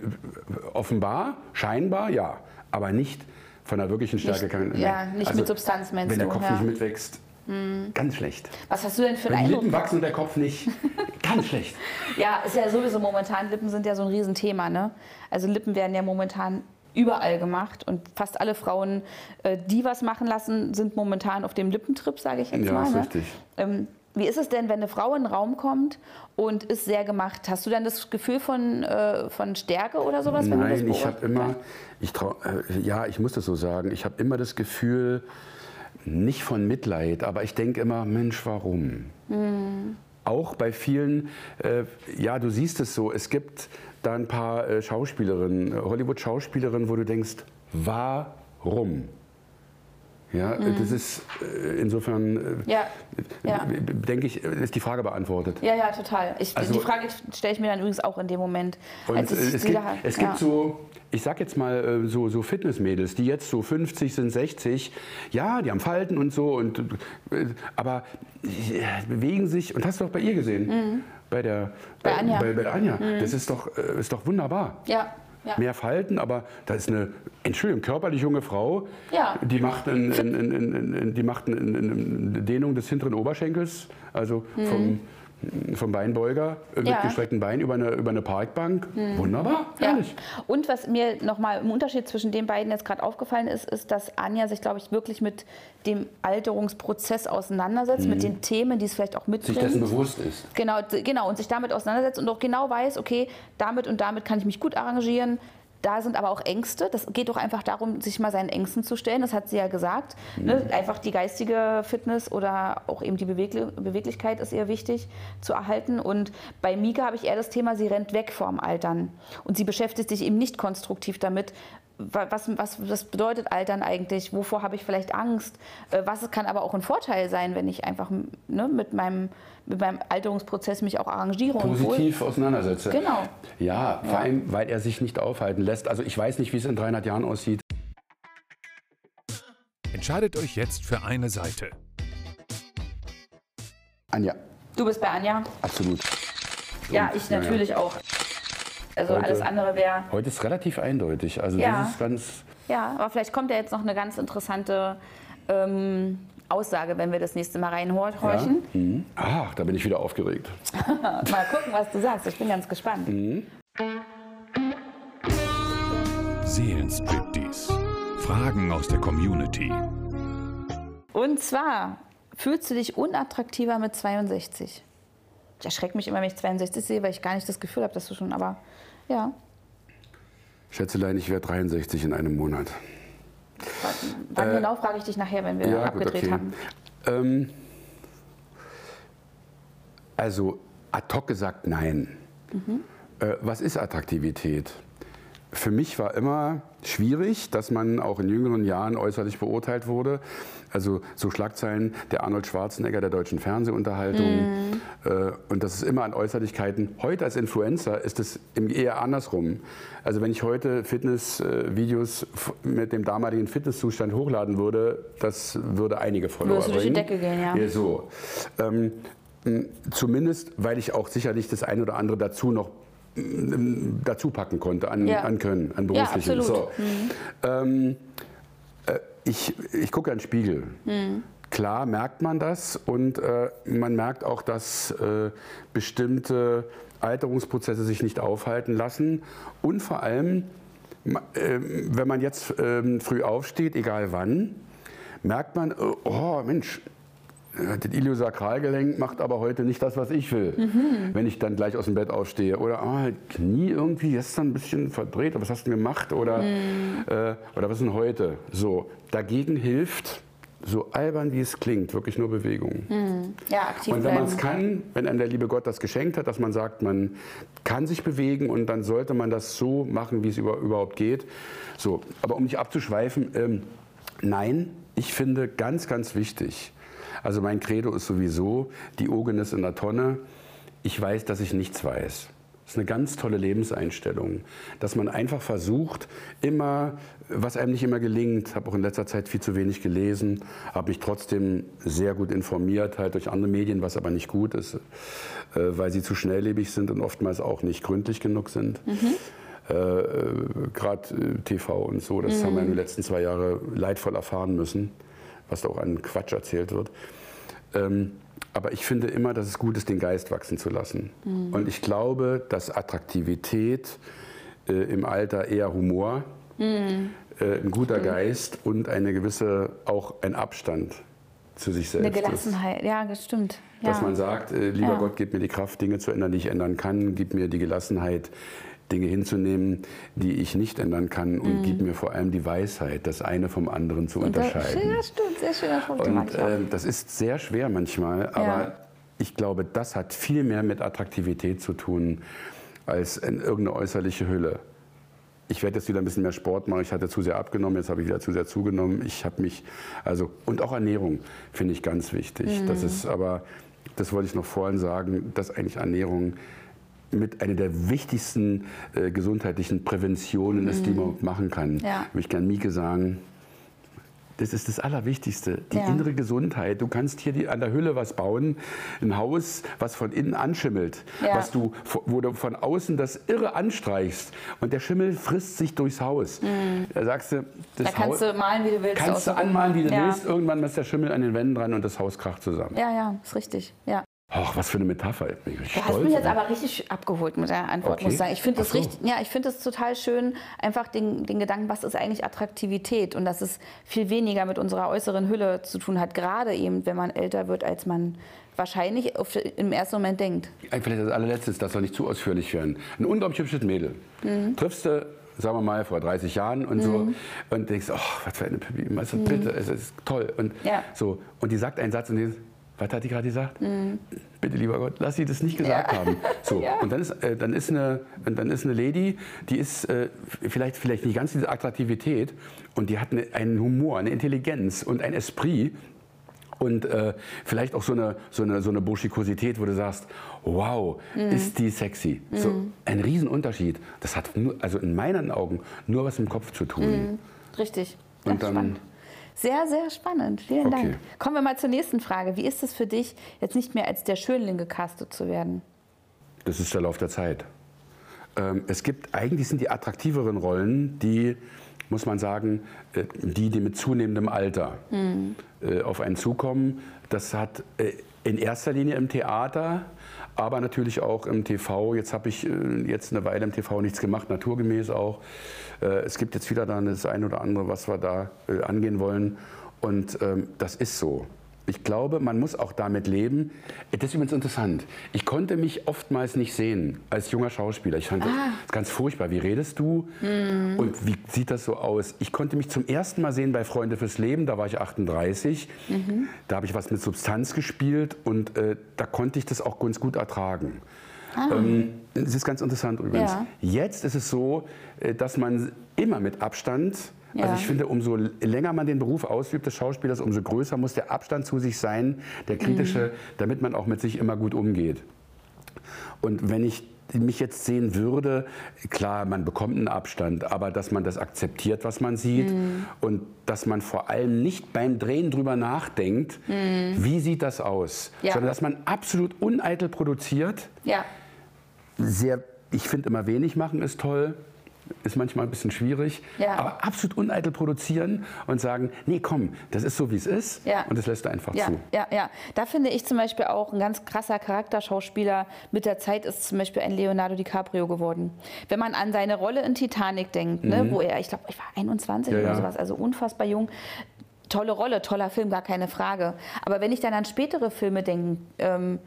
offenbar, scheinbar, ja, aber nicht von einer wirklichen Stärke. Nicht- kann, ja, nicht mit Substanz, meinst Wenn der Kopf ja. nicht mitwächst, ganz schlecht. Was hast du denn für einen die Eindruck? Lippen wachsen und der Kopf nicht, ganz schlecht. Ja, ist ja sowieso momentan, Lippen sind ja so ein Riesenthema, ne? Also Lippen werden ja momentan überall gemacht und fast alle Frauen, äh, die was machen lassen, sind momentan auf dem Lippentrip, sage ich jetzt Ja, mal. ist ne? richtig. Ähm, wie ist es denn, wenn eine Frau in den Raum kommt und ist sehr gemacht? Hast du dann das Gefühl von, äh, von Stärke oder sowas? wenn du das Nein, ich habe immer, ich trau, äh, ja, ich muss das so sagen, ich habe immer das Gefühl, nicht von Mitleid, aber ich denke immer, Mensch, warum? Auch bei vielen, äh, ja, du siehst es so, es gibt da ein paar äh, Schauspielerinnen, äh, Hollywood-Schauspielerinnen, wo du denkst, warum? Ja, äh, das ist insofern, Ja, ja. denke ich, ist die Frage beantwortet. Ja, ja, total. Ich, Also- die Frage stelle ich mir dann übrigens auch in dem Moment. Und als ich es, gibt, es ja. gibt so, ich sag jetzt mal so, so Fitnessmädels, die jetzt so 50 sind, 60, ja, die haben Falten und so, und, aber bewegen sich, und hast du auch bei ihr gesehen, bei der Mhm. Bei Anja. Mhm. Bei, bei Anja. Das ist doch, äh, ist doch wunderbar. Ja, ja. Mehr Falten, aber da ist eine, Entschuldigung, körperlich junge Frau, Ja. die macht, ein, ein, ein, die macht ein, ein, eine Dehnung des hinteren Oberschenkels, also vom, vom Beinbeuger mit. Ja. Gestreckten Beinen über eine, über eine Parkbank. Wunderbar, Ja. herrlich. Und was mir nochmal im Unterschied zwischen den beiden jetzt gerade aufgefallen ist, ist, dass Anja sich, glaube ich, wirklich mit dem Alterungsprozess auseinandersetzt, mit den Themen, die es vielleicht auch Mhm. Sich mitbringt. dessen bewusst ist. Genau, genau, und sich damit auseinandersetzt und auch genau weiß, okay, damit und damit kann ich mich gut arrangieren. Da sind aber auch Ängste. Das geht doch einfach darum, sich mal seinen Ängsten zu stellen. Das hat sie ja gesagt. Ne? Einfach die geistige Fitness oder auch eben die Bewegli Beweglichkeit ist ihr wichtig zu erhalten. Und bei Mika habe ich eher das Thema, sie rennt weg vorm Altern. Und sie beschäftigt sich eben nicht konstruktiv damit, wa- was, was, was bedeutet Altern eigentlich? Wovor habe ich vielleicht Angst? Äh, Was kann aber auch ein Vorteil sein, wenn ich einfach ne, mit, meinem, meinem Alterungsprozess mich auch arrangiere und. Positiv auseinandersetze. Genau. Ja, vor allem, weil er sich nicht aufhalten lässt. Also ich weiß nicht, wie es in 300 Jahren aussieht. Entscheidet euch jetzt für eine Seite. Anja, Du bist bei Anja? absolut. Ja, Und, ich naja. natürlich auch. Also Heute- alles andere wäre. Heute ist relativ eindeutig. Also Ja. das ist ganz. Ja, aber vielleicht kommt ja jetzt noch eine ganz interessante ähm, Aussage, wenn wir das nächste Mal reinhorchen. Ja? Mhm. Ach, da bin ich wieder aufgeregt. Mal gucken, was du sagst. Ich bin ganz gespannt. Mhm. Seelenstriptease. Fragen aus der Community. Und zwar, fühlst du dich unattraktiver mit 62? Ich erschrecke mich immer, wenn ich 62 sehe, weil ich gar nicht das Gefühl habe, dass du schon, aber ja. Schätzelein, ich werde 63 in einem Monat. Wann genau frage ich dich nachher, wenn wir abgedreht haben. Ähm, also ad hoc gesagt nein. Mhm. Äh, was ist Attraktivität? Für mich war immer schwierig, dass man auch in jüngeren Jahren äußerlich beurteilt wurde. Also so Schlagzeilen der Arnold Schwarzenegger der deutschen Fernsehunterhaltung. Äh, und das ist immer an Äußerlichkeiten. Heute als Influencer ist es eher andersrum. Also wenn ich heute Fitnessvideos f- mit dem damaligen Fitnesszustand hochladen würde, das würde einige Follower Würdest du durch die. Decke gehen, ja. so. Ähm, zumindest, weil ich auch sicherlich das eine oder andere dazu noch dazu packen konnte an, Ja. an Können, an Ja, beruflichen. absolut. Mhm. so. ähm, äh, ich, ich gucke an den Spiegel. Mhm. Klar merkt man das und äh, man merkt auch, dass äh, bestimmte Alterungsprozesse sich nicht aufhalten lassen und vor allem, ähm, wenn man jetzt ähm, früh aufsteht, egal wann, merkt man, äh, oh Mensch, äh, das Iliosakralgelenk macht aber heute nicht das, was ich will, wenn ich dann gleich aus dem Bett aufstehe. Oder ah, Knie irgendwie gestern ein bisschen verdreht, was hast du denn gemacht? Oder, äh, oder was ist denn heute? So, dagegen hilft, so albern wie es klingt, wirklich nur Bewegung. Ja, aktiv Und wenn man es kann, wenn einem der liebe Gott das geschenkt hat, dass man sagt, man kann sich bewegen und dann sollte man das so machen, wie es über, überhaupt geht. So, aber um nicht abzuschweifen, ähm, nein, ich finde ganz, ganz wichtig. Also mein Credo ist sowieso, die Ogen ist in der Tonne. Ich weiß, dass ich nichts weiß. Das ist eine ganz tolle Lebenseinstellung, dass man einfach versucht, immer, was einem nicht immer gelingt, habe auch in letzter Zeit viel zu wenig gelesen, habe mich trotzdem sehr gut informiert, halt durch andere Medien, was aber nicht gut ist, äh, weil sie zu schnelllebig sind und oftmals auch nicht gründlich genug sind. Äh, Gerade äh, TV und so, das haben wir in den letzten zwei Jahren leidvoll erfahren müssen, was da auch an Quatsch erzählt wird. Ähm, aber ich finde immer, dass es gut ist, den Geist wachsen zu lassen. Und ich glaube, dass Attraktivität äh, im Alter eher Humor äh, ein guter Geist und eine gewisse, auch ein Abstand zu sich selbst. Eine Gelassenheit, ja, das stimmt. Ja. Dass man sagt, äh, lieber Ja. Gott, gib mir die Kraft, Dinge zu ändern, die ich ändern kann. Gib mir die Gelassenheit, Dinge hinzunehmen, die ich nicht ändern kann. Und gib mir vor allem die Weisheit, das eine vom anderen zu Mhm. Unterscheiden. Ja, stimmt, sehr schöner Und äh, das ist sehr schwer manchmal, aber Ja. ich glaube, das hat viel mehr mit Attraktivität zu tun als in irgendeine äußerliche Hülle. Ich werde jetzt wieder ein bisschen mehr Sport machen. Ich hatte zu sehr abgenommen, jetzt habe ich wieder zu sehr zugenommen. Ich habe mich, also, und auch Ernährung finde ich ganz wichtig. Mhm. Das ist aber, das wollte ich noch vorhin sagen, dass eigentlich Ernährung mit einer der wichtigsten äh, gesundheitlichen Präventionen ist, die man machen kann. Mhm. Ja. Würde ich gerne Mieke sagen, das ist das Allerwichtigste, die Ja. innere Gesundheit. Du kannst hier die, an der Hülle was bauen, ein Haus, was von innen anschimmelt, Ja. was du, wo du von außen das irre anstreichst und der Schimmel frisst sich durchs Haus. Da sagst du, das Mhm. Da kannst Haus, du malen, wie du willst. kannst du anmalen, wie du ja. willst. Irgendwann ist der Schimmel an den Wänden dran und das Haus kracht zusammen. Ja, ja, ist richtig. Ja. Ach, was für eine Metapher. Ich bin Du stolz hast mich jetzt aber richtig abgeholt mit der Antwort, Okay. muss ich sagen. Ich finde das so. richtig, ja, ich finde es total schön, einfach den, den Gedanken, was ist eigentlich Attraktivität und dass es viel weniger mit unserer äußeren Hülle zu tun hat, gerade eben, wenn man älter wird, als man wahrscheinlich im ersten Moment denkt. Vielleicht das allerletzte, das soll nicht zu ausführlich werden. Ein unglaublich hübsches Mädel. Mhm. Triffst du, sagen wir mal, vor 30 Jahren und so und denkst, oh, was für eine also bitte, es ist toll. Und, Mhm. Ja. so, und die sagt einen Satz und denkst, was hat die gerade gesagt? Bitte, lieber Gott, lass sie das nicht gesagt haben. So, Und dann ist, äh, dann, ist eine, dann ist eine Lady, die ist äh, vielleicht, vielleicht nicht ganz diese Attraktivität und die hat eine, einen Humor, eine Intelligenz und ein Esprit, und äh, vielleicht auch so eine, so, eine, so eine Burschikosität, wo du sagst, wow, ist die sexy. So ein Riesenunterschied. Das hat nur, also in meinen Augen nur was im Kopf zu tun. Richtig. Und ja, dann- spannend. Sehr, sehr spannend. Vielen Okay. Dank. Kommen wir mal zur nächsten Frage. Wie ist es für dich, jetzt nicht mehr als der Schönling gecastet zu werden? Das ist der Lauf der Zeit. Ähm, es gibt, eigentlich sind die attraktiveren Rollen, die, muss man sagen, äh, die, die mit zunehmendem Alter äh, auf einen zukommen. Das hat äh, in erster Linie im Theater, aber natürlich auch im TV. Jetzt habe ich äh, jetzt eine Weile im TV nichts gemacht, naturgemäß auch. Äh, Es gibt jetzt wieder dann das eine oder andere, was wir da äh, angehen wollen. Und ähm, das ist so. Ich glaube, man muss auch damit leben. Das ist übrigens interessant. Ich konnte mich oftmals nicht sehen als junger Schauspieler. Ich fand das ganz furchtbar. Wie redest du? Und wie sieht das so aus? Ich konnte mich zum ersten Mal sehen bei Freunde fürs Leben. Da war ich 38. Da habe ich was mit Substanz gespielt und äh, da konnte ich das auch ganz gut ertragen. Ähm, das ist ganz interessant übrigens. Ja. Jetzt ist es so, äh, dass man immer mit Abstand, Ja. also ich finde, umso länger man den Beruf ausübt des Schauspielers, umso größer muss der Abstand zu sich sein, der kritische, damit man auch mit sich immer gut umgeht. Und wenn ich mich jetzt sehen würde, klar, man bekommt einen Abstand, aber dass man das akzeptiert, was man sieht und dass man vor allem nicht beim Drehen drüber nachdenkt, wie sieht das aus, Ja. sondern dass man absolut uneitel produziert. Ja. Sehr, ich finde immer wenig machen ist toll. Ist manchmal ein bisschen schwierig, Ja. aber absolut uneitel produzieren und sagen, nee, komm, das ist so, wie es ist Ja. und das lässt du einfach Ja, zu. ja, ja. Da finde ich zum Beispiel auch ein ganz krasser Charakterschauspieler mit der Zeit ist zum Beispiel ein Leonardo DiCaprio geworden. Wenn man an seine Rolle in Titanic denkt, ne, wo er, ich glaube, ich war 21 Mhm. Ja, oder sowas, also unfassbar jung. Tolle Rolle, toller Film, gar keine Frage. Aber wenn ich dann an spätere Filme denke, ähm,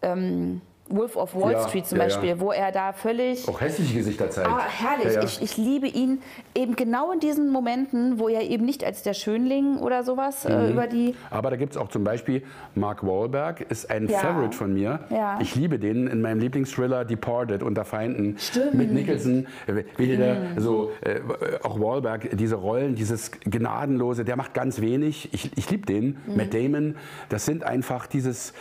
ähm, Wolf of Wall Ja, Street zum ja, ja. Beispiel, wo er da völlig Auch hässliche Gesichter zeigt. Ah, herrlich. Ich, ich liebe ihn eben genau in diesen Momenten, wo er eben nicht als der Schönling oder sowas Mhm. äh, über die. Aber da gibt es auch zum Beispiel Mark Wahlberg, ist ein. Favorite von mir. Ja. Ich liebe den in meinem Lieblingsthriller Departed unter Feinden. Stimmt. Mit Nicholson. äh, Wie der, Mhm. so, äh, auch Wahlberg, diese Rollen, dieses Gnadenlose, der macht ganz wenig. Ich, ich liebe den. Mhm. Matt Damon. Das sind einfach dieses.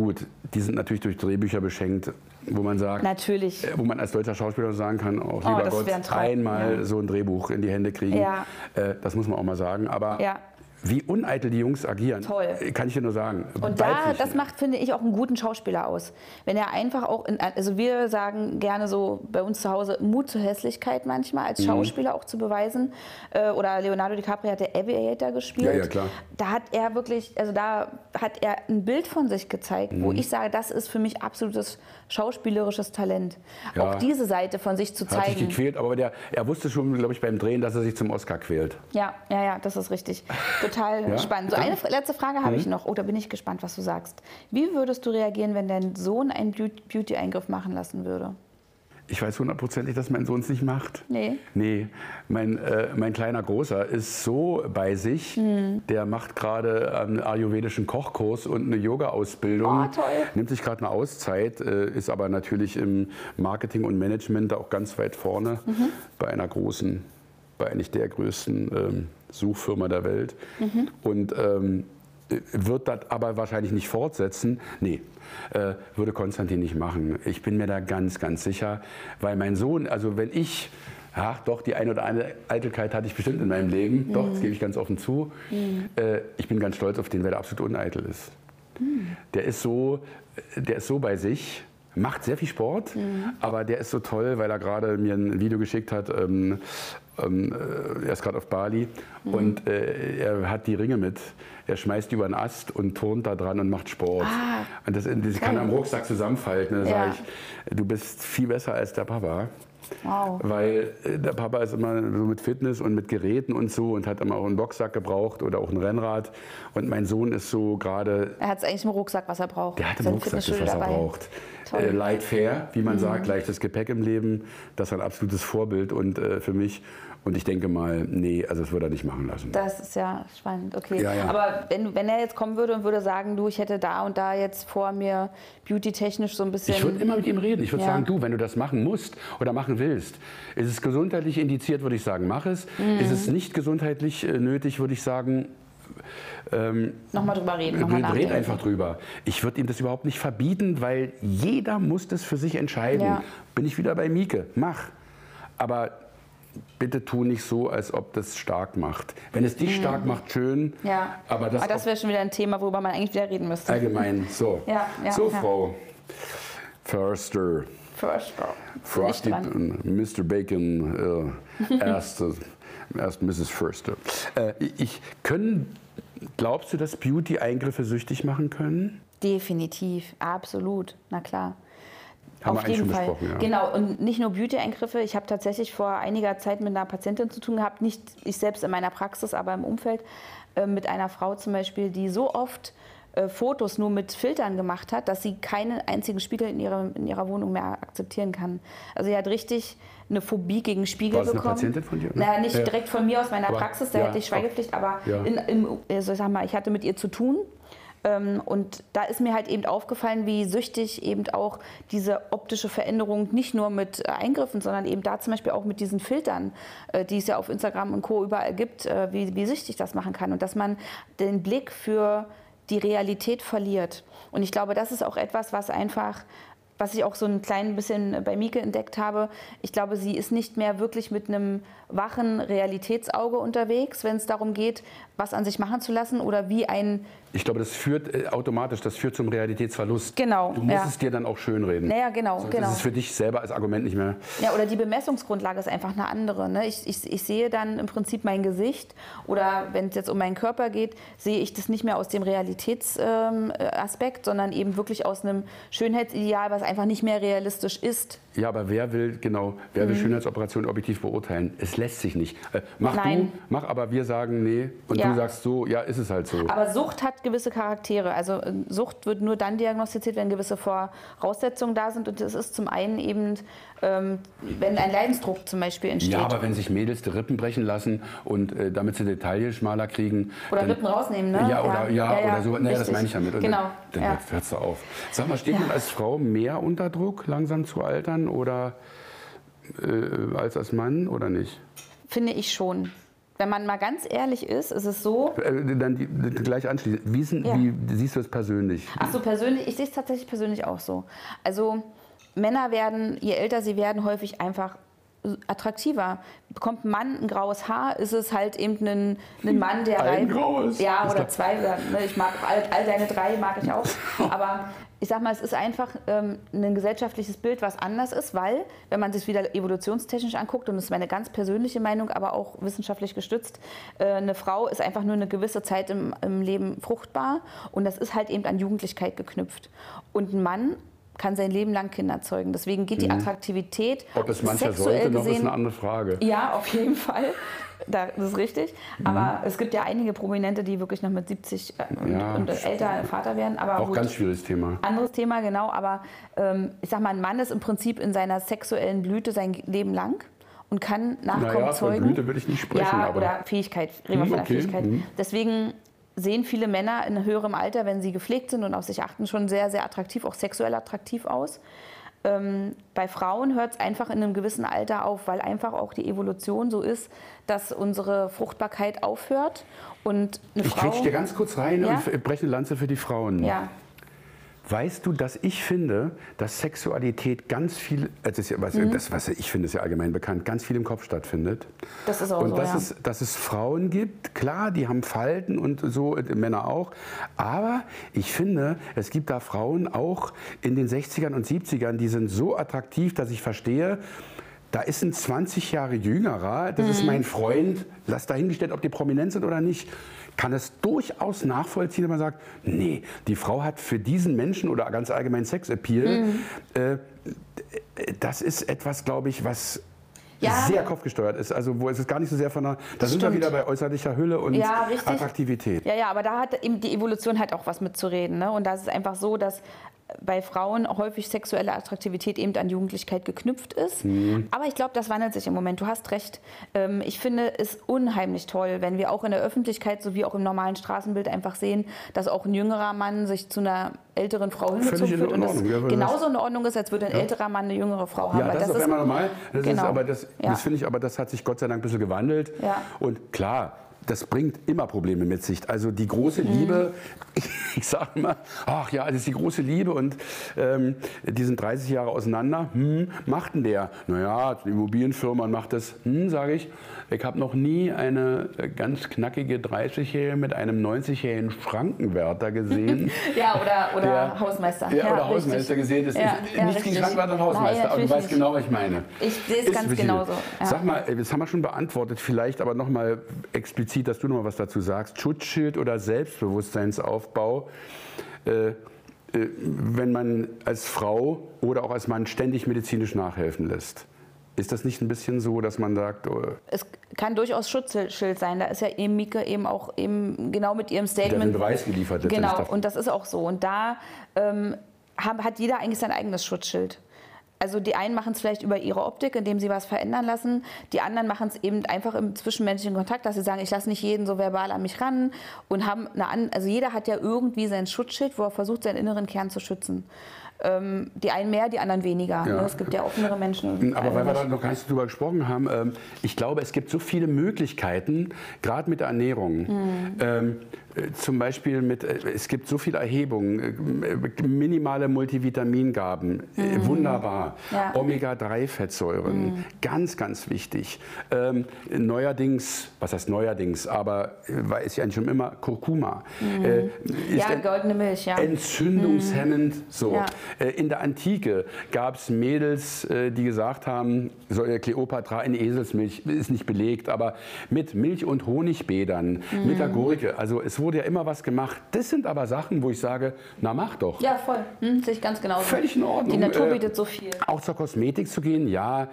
Gut, die sind natürlich durch Drehbücher beschenkt, wo man sagt. Natürlich. äh, Wo man als deutscher Schauspieler sagen kann, oh, lieber das Gott, ein einmal Ja. so ein Drehbuch in die Hände kriegen. Ja. Äh, das muss man auch mal sagen. Aber Ja. Wie uneitel die Jungs agieren. Toll. Kann ich dir nur sagen. Und da, das macht, finde ich, auch einen guten Schauspieler aus. Wenn er einfach auch, in, also wir sagen gerne so bei uns zu Hause, Mut zur Hässlichkeit manchmal Mhm. als Schauspieler auch zu beweisen. Äh, Oder Leonardo DiCaprio hat der Aviator gespielt. Ja, ja, klar. Da hat er wirklich, also da hat er ein Bild von sich gezeigt, Mhm. wo ich sage, das ist für mich absolutes schauspielerisches Talent. Ja. Auch diese Seite von sich zu Hat sich zeigen. gequält, aber der, er wusste schon, glaube ich, beim Drehen, dass er sich zum Oscar quält. Ja, ja, ja, das ist richtig. Total Ja? spannend. So eine letzte Frage habe ich Mhm. noch. Oh, da bin ich gespannt, was du sagst. Wie würdest du reagieren, wenn dein Sohn einen Beau- Beauty-Eingriff machen lassen würde? Ich weiß hundertprozentig, dass mein Sohn es nicht macht. Nee. Nee, mein, äh, mein kleiner Großer ist so bei sich, Hm. der macht gerade einen ayurvedischen Kochkurs und eine Yoga-Ausbildung. Oh, toll. Nimmt sich gerade eine Auszeit, äh, ist aber natürlich im Marketing und Management da auch ganz weit vorne Mhm. bei einer großen, bei eigentlich der größten ähm, Suchfirma der Welt. Mhm. Und ähm, wird das aber wahrscheinlich nicht fortsetzen. Nee, äh, würde Konstantin nicht machen. Ich bin mir da ganz, ganz sicher, weil mein Sohn, also wenn ich, ach doch, die eine oder andere Eitelkeit hatte ich bestimmt in meinem Leben, doch, das gebe ich ganz offen zu. Äh, ich bin ganz stolz auf den, weil er absolut uneitel ist. Der ist so, der ist so bei sich. Macht sehr viel Sport, aber der ist so toll, weil er gerade mir ein Video geschickt hat. Ähm, ähm, äh, er ist gerade auf Bali und äh, er hat die Ringe mit. Er schmeißt über einen Ast und turnt da dran und macht Sport. und das, das kann er am Rucksack zusammenfalten. Da Ja. sage ich, du bist viel besser als der Papa. Wow. Weil äh, der Papa ist immer so mit Fitness und mit Geräten und so und hat immer auch einen Boxsack gebraucht oder auch ein Rennrad. Und mein Sohn ist so gerade Er hat es eigentlich im Rucksack, was er braucht. der hat im Rucksack das, was er dabei. braucht. Toll. Mhm. Äh, light fair, wie man sagt, leichtes Gepäck im Leben. Das ist ein absolutes Vorbild und äh, für mich. Und ich denke mal, nee, also das würde er nicht machen lassen. Das ist ja spannend, okay. Ja, ja. Aber wenn, wenn er jetzt kommen würde und würde sagen, du, ich hätte da und da jetzt vor mir beauty-technisch so ein bisschen... Ich würde immer mit ihm reden. Ich würde Ja. sagen, du, wenn du das machen musst oder machen willst, ist es gesundheitlich indiziert, würde ich sagen, mach es. Mhm. Ist es nicht gesundheitlich äh, nötig, würde ich sagen, Nochmal drüber reden, nochmal red nachdenken. einfach drüber. Ich würde ihm das überhaupt nicht verbieten, weil jeder muss das für sich entscheiden. Ja. Bin ich wieder bei Mieke? Mach. Aber bitte tu nicht so, als ob das stark macht. Wenn es dich stark macht, schön. Mhm. Ja, Aber das, Aber das wäre schon wieder ein Thema, worüber man eigentlich wieder reden müsste. allgemein. So, Ja, ja, so. Frau Förster. Frosty, ich dran. Mr. Bacon, äh, erst, äh, erst Mrs. Förster. Äh, ich, können, glaubst du, dass Beauty-Eingriffe süchtig machen können? Definitiv, absolut, na klar. Haben wir Auf eigentlich jeden schon Fall. besprochen, ja. Genau, und nicht nur Beauty-Eingriffe. Ich habe tatsächlich vor einiger Zeit mit einer Patientin zu tun gehabt, nicht ich selbst in meiner Praxis, aber im Umfeld, äh, mit einer Frau zum Beispiel, die so oft äh, Fotos nur mit Filtern gemacht hat, dass sie keinen einzigen Spiegel in ihrer, in ihrer Wohnung mehr akzeptieren kann. Also sie hat richtig eine Phobie gegen Spiegel War das eine bekommen. Patientin von dir, oder? Naja, nicht Ja. direkt von mir aus meiner Aber- Praxis, da ja, hätte ich Schweigepflicht, aber in, im, also ich sag mal, ich hatte mit ihr zu tun. Ähm, und da ist mir halt eben aufgefallen, wie süchtig eben auch diese optische Veränderung nicht nur mit äh, Eingriffen, sondern eben da zum Beispiel auch mit diesen Filtern, äh, die es ja auf Instagram und Co. überall gibt, äh, wie, wie süchtig das machen kann. Und dass man den Blick für die Realität verliert. Und ich glaube, das ist auch etwas, was einfach was ich auch so ein klein bisschen bei Mieke entdeckt habe, ich glaube, sie ist nicht mehr wirklich mit einem wachen Realitätsauge unterwegs, wenn es darum geht, was an sich machen zu lassen oder wie ein, Ich glaube, das führt äh, automatisch, das führt zum Realitätsverlust. Genau, Du musst ja. es dir dann auch schönreden. naja, genau, Sonst genau. ist es für dich selber als Argument nicht mehr. Ja, oder die Bemessungsgrundlage ist einfach eine andere. Ne? Ich, ich, ich sehe dann im Prinzip mein Gesicht oder wenn es jetzt um meinen Körper geht, sehe ich das nicht mehr aus dem Realitätsaspekt, ähm, Aspekt, sondern eben wirklich aus einem Schönheitsideal, was einfach nicht mehr realistisch ist. Ja, aber wer will, genau, wer will Schönheitsoperationen objektiv beurteilen? Es lässt sich nicht. Äh, mach Mhm. Nein. du, mach aber wir sagen nee und Ja. Du sagst so, ja, ist es halt so. Aber Sucht hat gewisse Charaktere. Also äh, Sucht wird nur dann diagnostiziert, wenn gewisse Voraussetzungen da sind. Und das ist zum einen eben, ähm, wenn ein Leidensdruck zum Beispiel entsteht. Ja, aber wenn sich Mädels die Rippen brechen lassen und äh, damit sie Details schmaler kriegen. Oder dann, Rippen rausnehmen, ne? Ja, oder, ja, Ja, ja, oder so. Naja, das meine ich damit. Und Genau, Dann, dann hört- hört's da auf. Sag mal, steht man als Frau mehr unter Druck, langsam zu altern oder äh, als als Mann oder nicht? Finde ich schon. Wenn man mal ganz ehrlich ist, ist es so, Äh, dann die, die, gleich anschließend. Wie, sind, Ja. wie siehst du es persönlich? ach so persönlich, ich sehe es tatsächlich persönlich auch so. Also Männer werden, je älter sie werden, häufig einfach attraktiver. Bekommt ein Mann ein graues Haar, ist es halt eben ein, ein Mann, der Ein rein- graues. Ja, oder zwei. Ne, ich mag all, all deine drei, mag ich auch. Aber ich sag mal, es ist einfach ähm, ein gesellschaftliches Bild, was anders ist, weil, wenn man sich wieder evolutionstechnisch anguckt, und das ist meine ganz persönliche Meinung, aber auch wissenschaftlich gestützt, äh, eine Frau ist einfach nur eine gewisse Zeit im, im Leben fruchtbar und das ist halt eben an Jugendlichkeit geknüpft. Und ein Mann kann sein Leben lang Kinder zeugen. Deswegen geht die Attraktivität Mhm. Ob es mancher sexuell sollte, noch ist gesehen, eine andere Frage. ja, auf jeden Fall. Da, das ist richtig. Mhm. Aber es gibt ja einige Prominente, die wirklich noch mit 70 äh, und, Ja, und älter Vater werden. Aber Auch gut, ganz schwieriges Thema. anderes Thema, genau. Aber ähm, ich sag mal, ein Mann ist im Prinzip in seiner sexuellen Blüte sein Leben lang und kann Nachkommen Naja, von zeugen. Blüte würde ich nicht sprechen, Ja, aber- oder Fähigkeit. Reden wir Hm, von der okay, Fähigkeit. hm. Deswegen sehen viele Männer in höherem Alter, wenn sie gepflegt sind und auf sich achten, schon sehr, sehr attraktiv, auch sexuell attraktiv aus. Ähm, bei Frauen hört es einfach in einem gewissen Alter auf, weil einfach auch die Evolution so ist, dass unsere Fruchtbarkeit aufhört und eine Ich Frau. quetsche dir ganz kurz rein Ja? und breche eine Lanze für die Frauen. ja, Weißt du, dass ich finde, dass Sexualität ganz viel, also das, ist ja was, Mhm. das was ich finde, ist ja allgemein bekannt, ganz viel im Kopf stattfindet. das ist auch Und so. dass, ja. es, dass es Frauen gibt, klar, die haben Falten und so, äh, Männer auch. Aber ich finde, es gibt da Frauen auch in den 60ern und 70ern, die sind so attraktiv, dass ich verstehe, da ist ein 20 Jahre jüngerer, das Mhm. ist mein Freund, lass dahingestellt, ob die prominent sind oder nicht, kann es durchaus nachvollziehen, wenn man sagt, nee, die Frau hat für diesen Menschen oder ganz allgemein Sexappeal, Mhm. äh, das ist etwas, glaube ich, was Ja. sehr kopfgesteuert ist. Also wo es ist gar nicht so sehr von der. Da sind wir wieder bei äußerlicher Hülle und Ja. Attraktivität. Ja, ja, aber da hat eben die Evolution halt auch was mitzureden. Ne? Und da ist es einfach so, dass bei Frauen häufig sexuelle Attraktivität eben an Jugendlichkeit geknüpft ist. Mhm. Aber ich glaube, das wandelt sich im Moment. Du hast recht. Ähm, Ich finde es unheimlich toll, wenn wir auch in der Öffentlichkeit sowie auch im normalen Straßenbild einfach sehen, dass auch ein jüngerer Mann sich zu einer älteren Frau hingezogen fühlt und das Ordnung, ja, genauso in Ordnung ist, als würde ein älterer Mann eine jüngere Frau haben. Ja, Weil das, ist einmal normal. Das, ist Genau. aber das, Ja. das finde ich, aber das hat sich Gott sei Dank ein bisschen gewandelt. Ja. Und klar, das bringt immer Probleme mit sich. Also die große Mhm. Liebe, ich, sage immer, ach ja, das ist die große Liebe und ähm, die sind 30 Jahre auseinander. Hm, macht denn der? Naja, die Immobilienfirma macht das. Hm, sage ich. Ich habe noch nie eine äh, ganz knackige 30-Jährige mit einem 90-jährigen Schrankenwärter gesehen. Ja, oder, oder Der- Hausmeister. Ja, oder richtig. Hausmeister gesehen. Das Ja, ist ja, nichts gegen richtig. Schrankwart und Hausmeister, Nein, aber du weißt nicht. genau, was ich meine. Ich sehe es ganz genauso, ja. Sag mal, äh, das haben wir schon beantwortet, vielleicht aber nochmal explizit, dass du noch mal was dazu sagst. Schutzschild oder Selbstbewusstseinsaufbau. Äh, äh, wenn man als Frau oder auch als Mann ständig medizinisch nachhelfen lässt. Ist das nicht ein bisschen so, dass man sagt, oh, es kann durchaus Schutzschild sein. Da ist ja eben Mieke eben auch eben genau mit ihrem Statement. den Beweis geliefert Genau, und das ist auch so. Und da ähm, hat jeder eigentlich sein eigenes Schutzschild. Also die einen machen es vielleicht über ihre Optik, indem sie was verändern lassen. Die anderen machen es eben einfach im zwischenmenschlichen Kontakt, dass sie sagen, ich lasse nicht jeden so verbal an mich ran und haben eine also jeder hat ja irgendwie sein Schutzschild, wo er versucht, seinen inneren Kern zu schützen. Ähm, die einen mehr, die anderen weniger. Ja. Ne? Es gibt ja offenere Menschen. Aber weil wir da noch gar nicht drüber gesprochen haben, ähm, ich glaube, es gibt so viele Möglichkeiten, gerade mit der Ernährung. Hm. Ähm, äh, zum Beispiel mit, äh, es gibt so viele Erhebungen, äh, minimale Multivitamingaben, äh, wunderbar. Ja. Hm. Omega-3-Fettsäuren, ganz, ganz wichtig. Ähm, neuerdings, was heißt neuerdings, aber äh, es ja eigentlich schon immer Kurkuma. Äh, ist Hm. ja, goldene Milch, ja. entzündungshemmend. So. Ja. Äh, In der Antike gab es Mädels, äh, die gesagt haben, so, äh, Kleopatra in Eselsmilch ist nicht belegt, aber mit Milch- und Honigbädern, Mhm. mit der Gurke. Also es wurde ja immer was gemacht. Das sind aber Sachen, wo ich sage, na mach doch. Ja, voll. Hm, sehe ich ganz genauso. Völlig in Ordnung. Die Natur Äh, bietet so viel. Auch zur Kosmetik zu gehen, ja,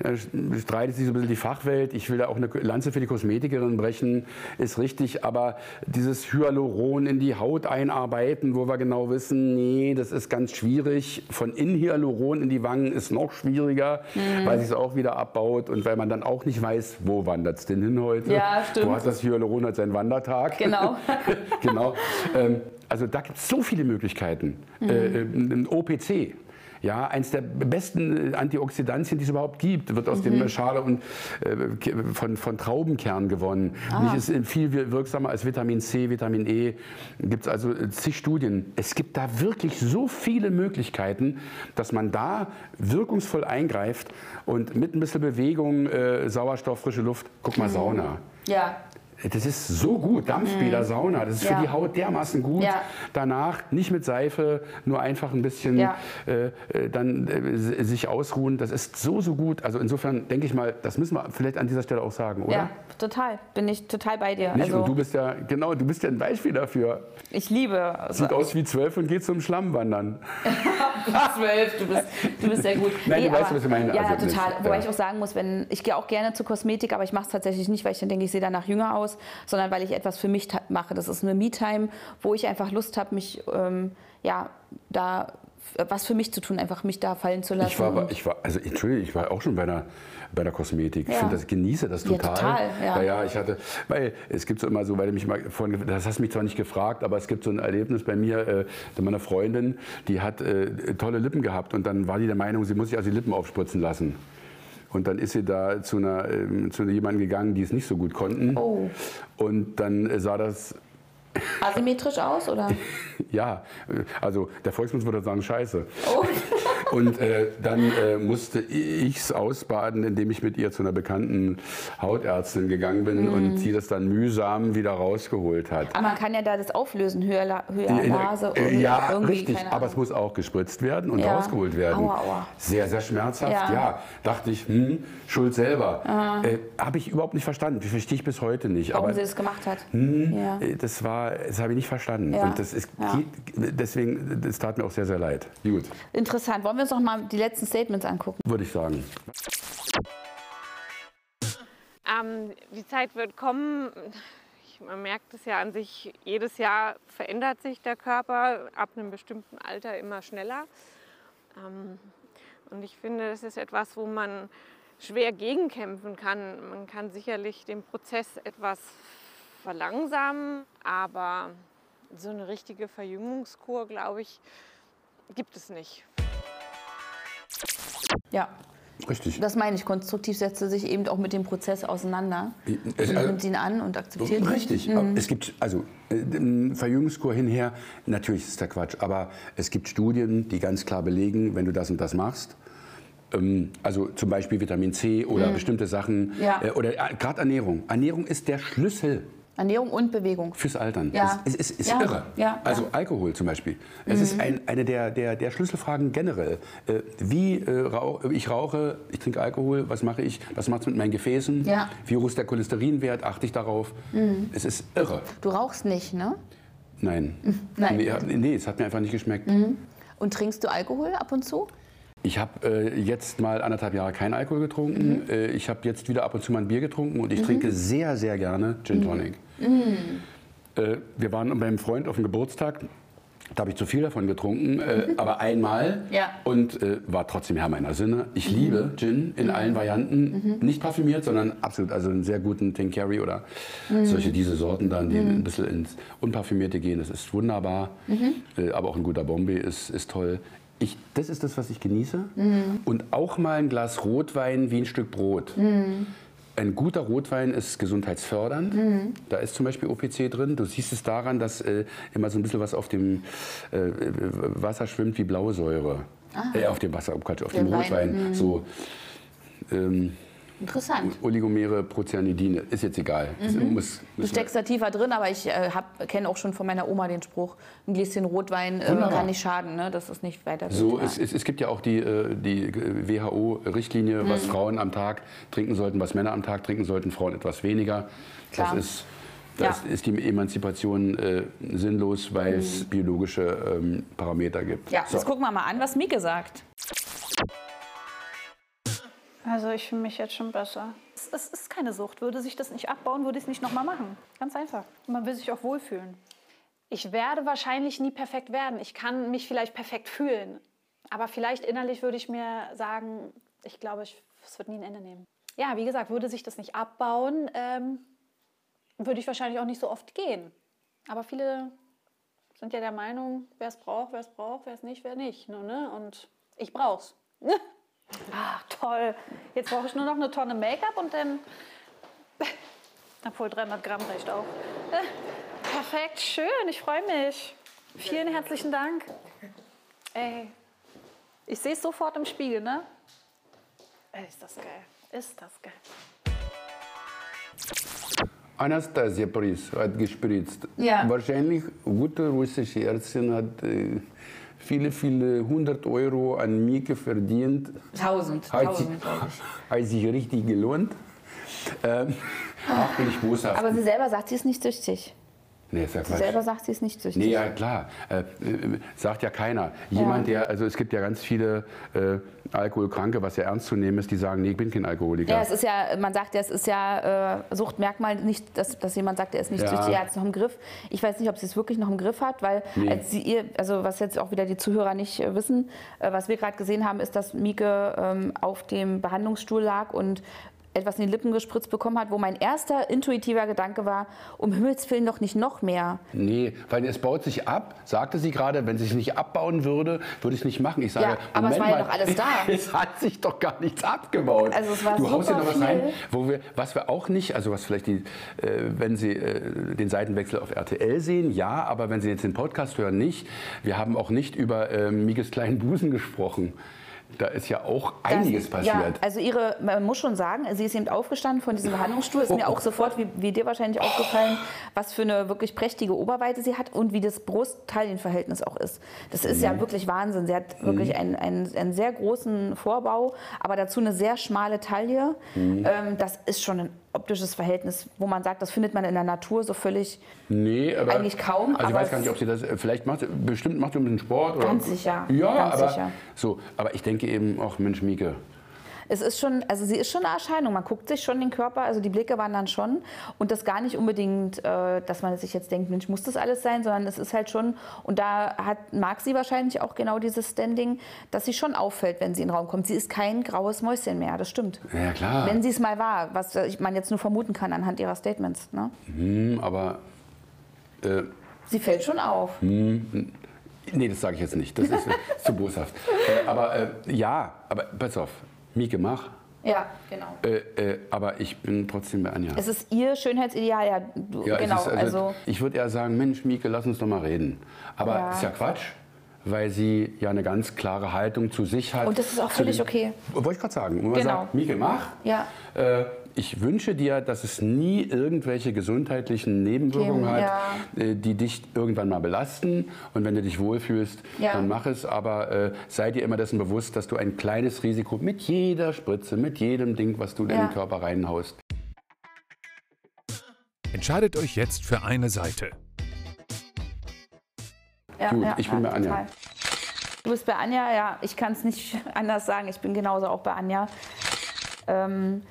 äh, streitet sich so ein bisschen die Fachwelt. Ich will da auch eine Lanze für die Kosmetikerin brechen, ist richtig. Aber dieses Hyaluron in die Haut einarbeiten, wo wir genau wissen, nee, das ist ganz schwierig. Von in Hyaluron in die Wangen ist noch schwieriger, Mhm. weil sich es auch wieder abbaut und weil man dann auch nicht weiß, wo wandert es denn hin heute. Ja, stimmt. Wo hat das Hyaluron hat seinen Wandertag? Genau. genau. Ähm, also da gibt es so viele Möglichkeiten. Mhm. Äh, ein OPC Ja, eins der besten äh, Antioxidantien, die es überhaupt gibt, wird aus Mhm. dem Schale und äh, von, von Traubenkern gewonnen. Ah. Nicht, ist viel wir- wirksamer als Vitamin C, Vitamin E. Gibt es also äh, zig Studien. Es gibt da wirklich so viele Möglichkeiten, dass man da wirkungsvoll eingreift und mit ein bisschen Bewegung, äh, Sauerstoff, frische Luft. Guck Mhm. mal, Sauna. Ja. Das ist so gut, Dampfbäder, Sauna, das ist für Mhm. Ja. die Haut dermaßen gut. Ja. Danach nicht mit Seife, nur einfach ein bisschen Ja. äh, äh, dann äh, sich ausruhen. Das ist so, so gut. Also insofern denke ich mal, das müssen wir vielleicht an dieser Stelle auch sagen, oder? Ja, total. Bin ich total bei dir. Nicht? und du Also, bist ja, genau, du bist ja ein Beispiel dafür. ich liebe also, Sieht aus wie zwölf und geht zum Schlammwandern. zwölf. Du bist, du bist sehr gut. Nein, du weißt, was ich meine. Ja, Also total. nicht, Wobei ich auch sagen muss, wenn ich gehe auch gerne zur Kosmetik, aber ich mache es tatsächlich nicht, weil ich dann denke, ich sehe danach jünger aus, sondern weil ich etwas für mich mache. Das ist eine Me-Time, wo ich einfach Lust habe, mich ähm, ja da was für mich zu tun, einfach mich da fallen zu lassen. Ich war, aber- ich war, also Entschuldigung, ich war auch schon bei der, bei der Kosmetik. Ich Ja. finde das, genieße das Ja, total. total, ja. ja, ich hatte, weil es gibt so immer so, weil du mich mal vorhin, das hast du mich zwar nicht gefragt, aber es gibt so ein Erlebnis bei mir, äh, meiner Freundin, die hat äh, tolle Lippen gehabt und dann war die der Meinung, sie muss sich also die Lippen aufspritzen lassen. Und dann ist sie da zu, einer, ähm, zu jemandem gegangen, die es nicht so gut konnten. Oh. Und dann äh, sah das Asymmetrisch aus, oder? ja, äh, also der Volksmund würde sagen, scheiße. Oh. Und äh, dann äh, musste ich es ausbaden, indem ich mit ihr zu einer bekannten Hautärztin gegangen bin Mhm. und sie das dann mühsam wieder rausgeholt hat. Aber man kann ja da das auflösen, Hyala- Äh, Hyalase. äh, ja, richtig, aber es muss auch gespritzt werden und Ja. rausgeholt werden. Aua, aua. Sehr, sehr schmerzhaft, Ja. ja. Dachte ich, hm, Schuld selber. Äh, Habe ich überhaupt nicht verstanden, verstehe ich bis heute nicht. Warum aber sie das gemacht hat. hm, Ja. äh, das war, das habe ich nicht verstanden. Und das ist, deswegen, das tat mir auch sehr, sehr leid. Gut, Interessant. Wollen wir uns noch mal die letzten Statements angucken? würde ich sagen. Ähm, die Zeit wird kommen. Ich, man merkt es ja an sich, jedes Jahr verändert sich der Körper ab einem bestimmten Alter immer schneller. Ähm, und ich finde, das ist etwas, wo man schwer gegenkämpfen kann. Man kann sicherlich den Prozess etwas verlangsamen, aber so eine richtige Verjüngungskur, glaube ich, gibt es nicht. Ja, Richtig. das meine ich. Konstruktiv setzt sie sich eben auch mit dem Prozess auseinander. Es- und also- nimmt ihn an und akzeptiert ihn. Richtig. Es gibt, also Verjüngungskur hinher, natürlich ist der Quatsch, aber es gibt Studien, die ganz klar belegen, wenn du das und das machst, ähm, also zum Beispiel Vitamin C oder bestimmte Sachen, Ja. oder gerade Ernährung. Ernährung ist der Schlüssel Ernährung und Bewegung. fürs Altern. Ja. Es, es, es ist Ja. irre. Ja. Also. Mhm. Alkohol zum Beispiel. Es ist ein, eine der, der, der Schlüsselfragen generell. Äh, wie äh, rauch, ich rauche, ich trinke Alkohol, was mache ich, was macht es mit meinen Gefäßen, Ja. wie hoch ist der Cholesterinwert, achte ich darauf. Es ist irre. Du rauchst nicht, ne? Nein. Nein. Nee, nee, es hat mir einfach nicht geschmeckt. Und trinkst du Alkohol ab und zu? Ich habe äh, jetzt mal anderthalb Jahre keinen Alkohol getrunken. Äh, ich habe jetzt wieder ab und zu mal ein Bier getrunken und ich trinke sehr, sehr gerne Gin Tonic. Äh, wir waren beim Freund auf dem Geburtstag. Da habe ich zu viel davon getrunken, äh, aber einmal Ja. und äh, war trotzdem Herr meiner Sinne. Ich liebe Gin in allen Varianten, nicht parfümiert, sondern absolut, also einen sehr guten Tinkeri oder solche diese Sorten dann, die ein bisschen ins Unparfümierte gehen. Das ist wunderbar, äh, aber auch ein guter Bombay ist, ist toll. Ich, das ist das, was ich genieße. Und auch mal ein Glas Rotwein wie ein Stück Brot. Ein guter Rotwein ist gesundheitsfördernd. Da ist zum Beispiel OPC drin. Du siehst es daran, dass äh, immer so ein bisschen was auf dem äh, Wasser schwimmt wie blaue Säure. Äh, auf dem Wasser, oh Quatsch, auf Der dem Wein, Rotwein. So ähm, Interessant. Oligomere, Procyanidine. Ist jetzt egal. Das muss, Du steckst da tiefer drin, aber ich äh, kenne auch schon von meiner Oma den Spruch, ein Gläschen Rotwein äh, kann nicht schaden, ne? das ist nicht weiter. So, es, es, es gibt ja auch die, äh, die WHO-Richtlinie, Mhm. was Frauen am Tag trinken sollten, was Männer am Tag trinken sollten, Frauen etwas weniger. Klar. Das ist, das Ja. ist die Emanzipation äh, sinnlos, weil es biologische ähm, Parameter gibt. Mhm. ja, So. jetzt gucken wir mal an, was Mieke sagt. Also ich fühle mich jetzt schon besser. Es, es ist keine Sucht. Würde sich das nicht abbauen, würde ich es nicht nochmal machen. Ganz einfach. Und man will sich auch wohlfühlen. Ich werde wahrscheinlich nie perfekt werden. Ich kann mich vielleicht perfekt fühlen. Aber vielleicht innerlich würde ich mir sagen, ich glaube, ich- es wird nie ein Ende nehmen. Ja, wie gesagt, würde sich das nicht abbauen, ähm, würde ich wahrscheinlich auch nicht so oft gehen. Aber viele sind ja der Meinung, wer es braucht, wer es braucht, wer es nicht, wer nicht. Nur, ne? Und Ich brauch's. Ach, toll. Jetzt brauche ich nur noch eine Tonne Make-up und dann. Obwohl 300 Gramm reicht auch. Perfekt, schön, ich freue mich. Vielen herzlichen Dank. Ey, ich sehe es sofort im Spiegel, ne? Ey, ist das geil. Ist das geil. Anastasia Pris hat gespritzt. Ja. Wahrscheinlich gute russische Ärztin hat äh, viele, viele hundert Euro an Mieke verdient. Tausend, Hat sich, tausend, glaub hat sich richtig gelohnt. Ähm, ach, bin ich boshaft. Aber sie selber sagt, sie ist nicht süchtig. Nee, ist ja Sie Quatsch. selber sagt, sie ist nicht süchtig. Nee, ja klar. Äh, äh, sagt ja keiner. Jemand, der, also es gibt ja ganz viele äh, Alkoholkranke, was ja ernst zu nehmen ist, die sagen, nee, ich bin kein Alkoholiker. Ja, es ist ja, man sagt ja, es ist ja äh, Suchtmerkmal, nicht, dass, dass jemand sagt, er ist nicht Ja. süchtig, er hat es noch im Griff. Ich weiß nicht, ob sie es wirklich noch im Griff hat, weil Nee. als sie ihr, also was jetzt auch wieder die Zuhörer nicht äh, wissen, was wir gerade gesehen haben, ist, dass Mieke ähm, auf dem Behandlungsstuhl lag und etwas in die Lippen gespritzt bekommen hat, wo mein erster intuitiver Gedanke war, um Himmels Willen doch nicht noch mehr. Nee, weil es baut sich ab, sagte sie gerade, wenn es sich nicht abbauen würde, würde ich es nicht machen. Ich sage, Ja, aber es war ja mal, doch alles da. Es hat sich doch gar nichts abgebaut. Also es war du haust ja noch was rein, viel. wo wir, was wir auch nicht, also was vielleicht die, äh, wenn Sie äh, den Seitenwechsel auf RTL sehen, ja, aber wenn Sie jetzt den Podcast hören, nicht. Wir haben auch nicht über äh, Miges kleinen Busen gesprochen. Da ist ja auch einiges Das- passiert. Ja, also ihre, man muss schon sagen, sie ist eben aufgestanden von diesem Behandlungsstuhl. Ist mir auch sofort, wie, wie dir wahrscheinlich aufgefallen, was für eine wirklich prächtige Oberweite sie hat und wie das Brust-Taillen-Verhältnis auch ist. Das ist Mhm. ja wirklich Wahnsinn. Sie hat wirklich einen, einen, einen sehr großen Vorbau, aber dazu eine sehr schmale Taille. Mhm. Ähm, das ist schon ein optisches Verhältnis, wo man sagt, das findet man in der Natur so völlig. Nee, aber Eigentlich kaum, Also ich weiß gar nicht, ob sie das. äh, Vielleicht macht bestimmt macht sie ein bisschen Sport oder. Ganz sicher, Ja, ganz aber sicher. so. Aber ich denke eben, auch Mensch, Mieke. Es ist schon, also sie ist schon eine Erscheinung. Man guckt sich schon den Körper, also die Blicke wandern schon. Und das gar nicht unbedingt, äh, dass man sich jetzt denkt, Mensch, muss das alles sein, sondern es ist halt schon, und da hat, mag sie wahrscheinlich auch genau dieses Standing, dass sie schon auffällt, wenn sie in den Raum kommt. Sie ist kein graues Mäuschen mehr, das stimmt. Ja klar. Wenn sie es mal war, was ich- man jetzt nur vermuten kann anhand ihrer Statements. Ne? Hm, aber äh, Sie fällt schon auf. nee, das sage ich jetzt nicht. Das ist äh, zu boshaft. Äh, aber äh, ja, aber pass auf, Mieke mach. Ja, genau. Äh, äh, aber ich bin trotzdem bei Anja. Es ist ihr Schönheitsideal, ja, du, Ja, genau. ist, also, ich würde eher sagen, Mensch, Mieke, lass uns doch mal reden. Aber Ja. ist ja Quatsch, weil sie ja eine ganz klare Haltung zu sich hat. Und das ist auch völlig okay. Wollte ich gerade sagen. Und man Genau. sagt, Mieke, mach. Ja. Äh, ich wünsche dir, dass es nie irgendwelche gesundheitlichen Nebenwirkungen Themen, hat, äh, die dich irgendwann mal belasten. Und wenn du dich wohlfühlst, Ja. dann mach es. Aber äh, sei dir immer dessen bewusst, dass du ein kleines Risiko mit jeder Spritze, mit jedem Ding, was du in Ja. den Körper reinhaust, Entscheidet euch jetzt für eine Seite. ja, Gut, ja, ich bin ja, bei Anja. total. Du bist bei Anja, ja, ich kann es nicht anders sagen. Ich bin genauso auch bei Anja. Ähm,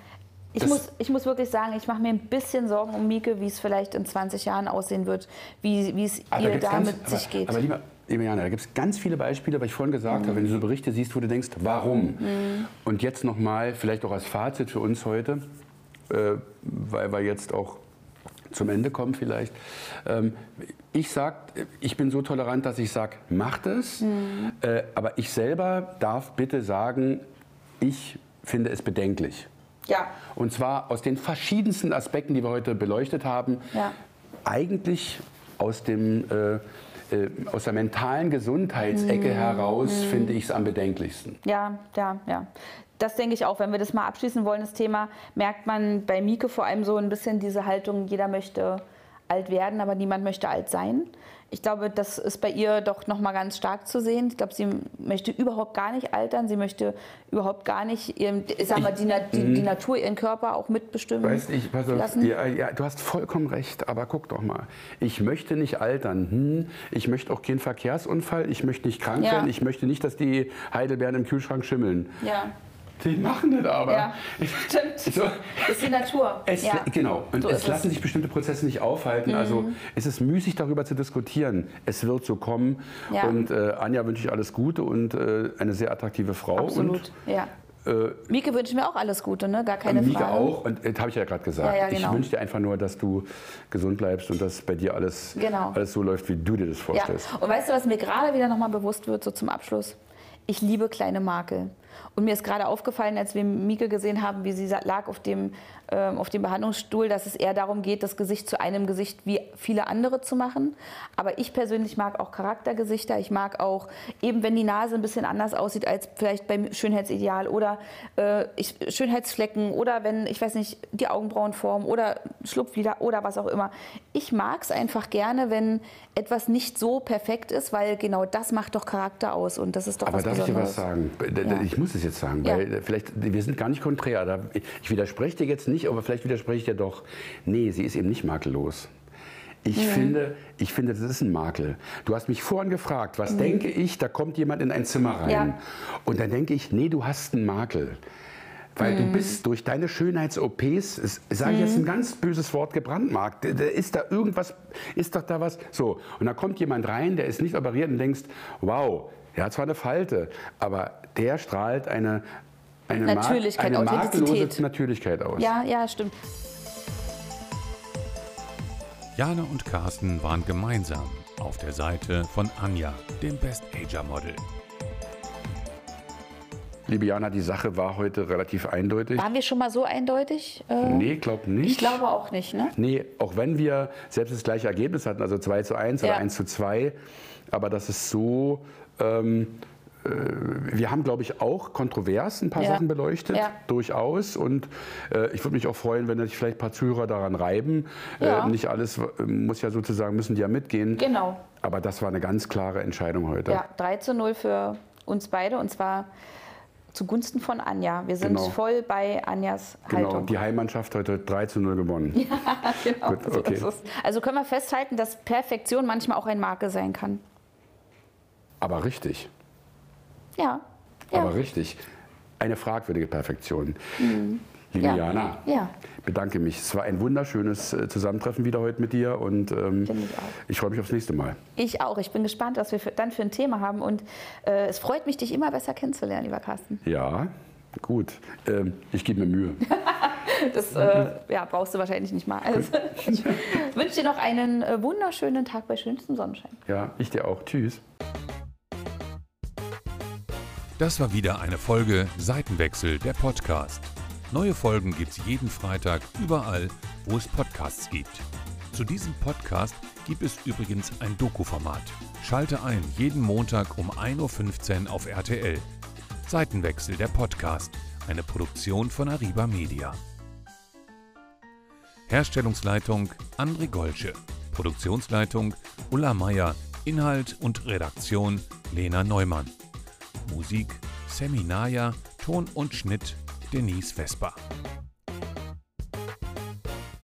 ich, Das- muss, ich muss wirklich sagen, ich mache mir ein bisschen Sorgen um Mieke, wie es vielleicht in 20 Jahren aussehen wird, wie, wie es Aber ihr da ganz- mit sich aber, geht. Aber lieber, liebe Jana, da gibt es ganz viele Beispiele, was ich vorhin gesagt habe, wenn du so Berichte siehst, wo du denkst, warum? Mhm. Und jetzt nochmal, vielleicht auch als Fazit für uns heute, äh, weil wir jetzt auch zum Ende kommen vielleicht. Ähm, ich sag, ich bin so tolerant, dass ich sage, macht es. Mhm. Äh, aber ich selber darf bitte sagen, ich finde es bedenklich. Ja, Und zwar aus den verschiedensten Aspekten, die wir heute beleuchtet haben. Ja. Eigentlich aus, dem, äh, äh, aus der mentalen Gesundheitsecke Mhm. heraus finde ich es am bedenklichsten. ja, ja, ja. Das denke ich auch. Wenn wir das mal abschließen wollen, das Thema, merkt man bei Mieke vor allem so ein bisschen diese Haltung, jeder möchte alt werden, aber niemand möchte alt sein. Ich glaube, das ist bei ihr doch noch mal ganz stark zu sehen. Ich glaube, sie möchte überhaupt gar nicht altern. Sie möchte überhaupt gar nicht, ihrem, ich sag mal, die, die, die Natur, ihren Körper auch mitbestimmen Weißt du, ich, pass auf, lassen. ja, ja, du hast vollkommen recht, aber guck doch mal. Ich möchte nicht altern. Hm, ich möchte auch keinen Verkehrsunfall. Ich möchte nicht krank Ja. werden. Ich möchte nicht, dass die Heidelbeeren im Kühlschrank schimmeln. Ja, Die machen das aber. ja. stimmt. So, Das ist die Natur. Es, ja. Genau. Und So es lassen es. sich bestimmte Prozesse nicht aufhalten. Also Mhm. es ist müßig, darüber zu diskutieren. Es wird so kommen. Ja. Und äh, Anja wünsche ich alles Gute und äh, eine sehr attraktive Frau. Absolut, ja. Und, äh, Mieke wünscht mir auch alles Gute, ne? Gar keine Mika Frage. auch. Und das habe ich ja gerade gesagt. Ja, ja, Ich genau. wünsche dir einfach nur, dass du gesund bleibst und dass bei dir alles, Genau. alles so läuft, wie du dir das Ja. vorstellst. Und weißt du, was mir gerade wieder nochmal bewusst wird, so zum Abschluss? Ich liebe kleine Makel. Und mir ist gerade aufgefallen, als wir Mieke gesehen haben, wie sie lag auf dem, ähm, auf dem Behandlungsstuhl, dass es eher darum geht, das Gesicht zu einem Gesicht wie viele andere zu machen. Aber ich persönlich mag auch Charaktergesichter. Ich mag auch, eben wenn die Nase ein bisschen anders aussieht als vielleicht beim Schönheitsideal oder äh, ich, Schönheitsflecken oder wenn, ich weiß nicht, die Augenbrauenform oder Schlupflider oder was auch immer. Ich mag es einfach gerne, wenn etwas nicht so perfekt ist, weil genau das macht doch Charakter aus und das ist doch Aber was darf ich dir Besonderes. was sagen? Ja. Ich muss es jetzt sagen, Ja. weil vielleicht, wir sind gar nicht konträr. Ich widerspreche dir jetzt nicht, aber vielleicht widerspreche ich dir doch. Nee, sie ist eben nicht makellos. Ich, finde, ich finde, das ist ein Makel. Du hast mich vorhin gefragt, was denke ich, da kommt jemand in ein Zimmer rein. Ja. Und dann denke ich, nee, du hast einen Makel. Weil du bist durch deine Schönheits-OPs, sage ich jetzt ein ganz böses Wort, gebrandmarkt. Da- da Ist da irgendwas, ist doch da was? So, und dann kommt jemand rein, der ist nicht operiert und denkst, wow, er hat zwar eine Falte, aber der strahlt eine, eine, Natürlichkeit, eine makellose Authentizität. Natürlichkeit aus. Ja, ja, stimmt. Jana und Carsten waren gemeinsam auf der Seite von Anja, dem Best Ager Model. Liebe Jana, die Sache war heute relativ eindeutig. Waren wir schon mal so eindeutig? Äh, Nee, glaub nicht. Ich glaube auch nicht, ne? Nee, auch wenn wir selbst das gleiche Ergebnis hatten, also 2 zu 1 oder Ja. 1 zu 2, aber das ist so, ähm, äh, wir haben, glaube ich, auch kontrovers ein paar Ja. Sachen beleuchtet, Ja. durchaus. Und äh, ich würde mich auch freuen, wenn sich vielleicht ein paar Zuhörer daran reiben. Ja. Äh, nicht alles äh, muss ja sozusagen, müssen die ja mitgehen. Genau. Aber das war eine ganz klare Entscheidung heute. Ja, 3 zu 0 für uns beide und zwar zugunsten von Anja. Wir sind Genau. voll bei Anjas Genau, Haltung. die Heimmannschaft heute 3 zu 0 gewonnen. genau, Gut, so okay. Also können wir festhalten, dass Perfektion manchmal auch ein Makel sein kann. Aber richtig. Ja. ja. Aber richtig. Eine fragwürdige Perfektion. Liebe Ja. Jana, Ja. bedanke mich. Es war ein wunderschönes äh, Zusammentreffen wieder heute mit dir und ähm, ich ich freue mich aufs nächste Mal. Ich auch. Ich bin gespannt, was wir für, dann für ein Thema haben. Und äh, es freut mich, dich immer besser kennenzulernen, lieber Carsten. Ja, gut. Ähm, ich gebe mir Mühe. Das äh, ja, brauchst du wahrscheinlich nicht mal. Also, ich wünsche dir noch einen äh, wunderschönen Tag bei schönstem Sonnenschein. Ja, ich dir auch. Tschüss. Das war wieder eine Folge Seitenwechsel, der Podcast. Neue Folgen gibt's jeden Freitag überall, wo es Podcasts gibt. Zu diesem Podcast gibt es übrigens ein Doku-Format. Schalte ein jeden Montag um 1.15 Uhr auf RTL. Seitenwechsel, der Podcast. Eine Produktion von Ariba Media. Herstellungsleitung André Golsche. Produktionsleitung Ulla Meier. Inhalt und Redaktion Lena Neumann. Musik Seminaya, Ton und Schnitt Denise Vesper.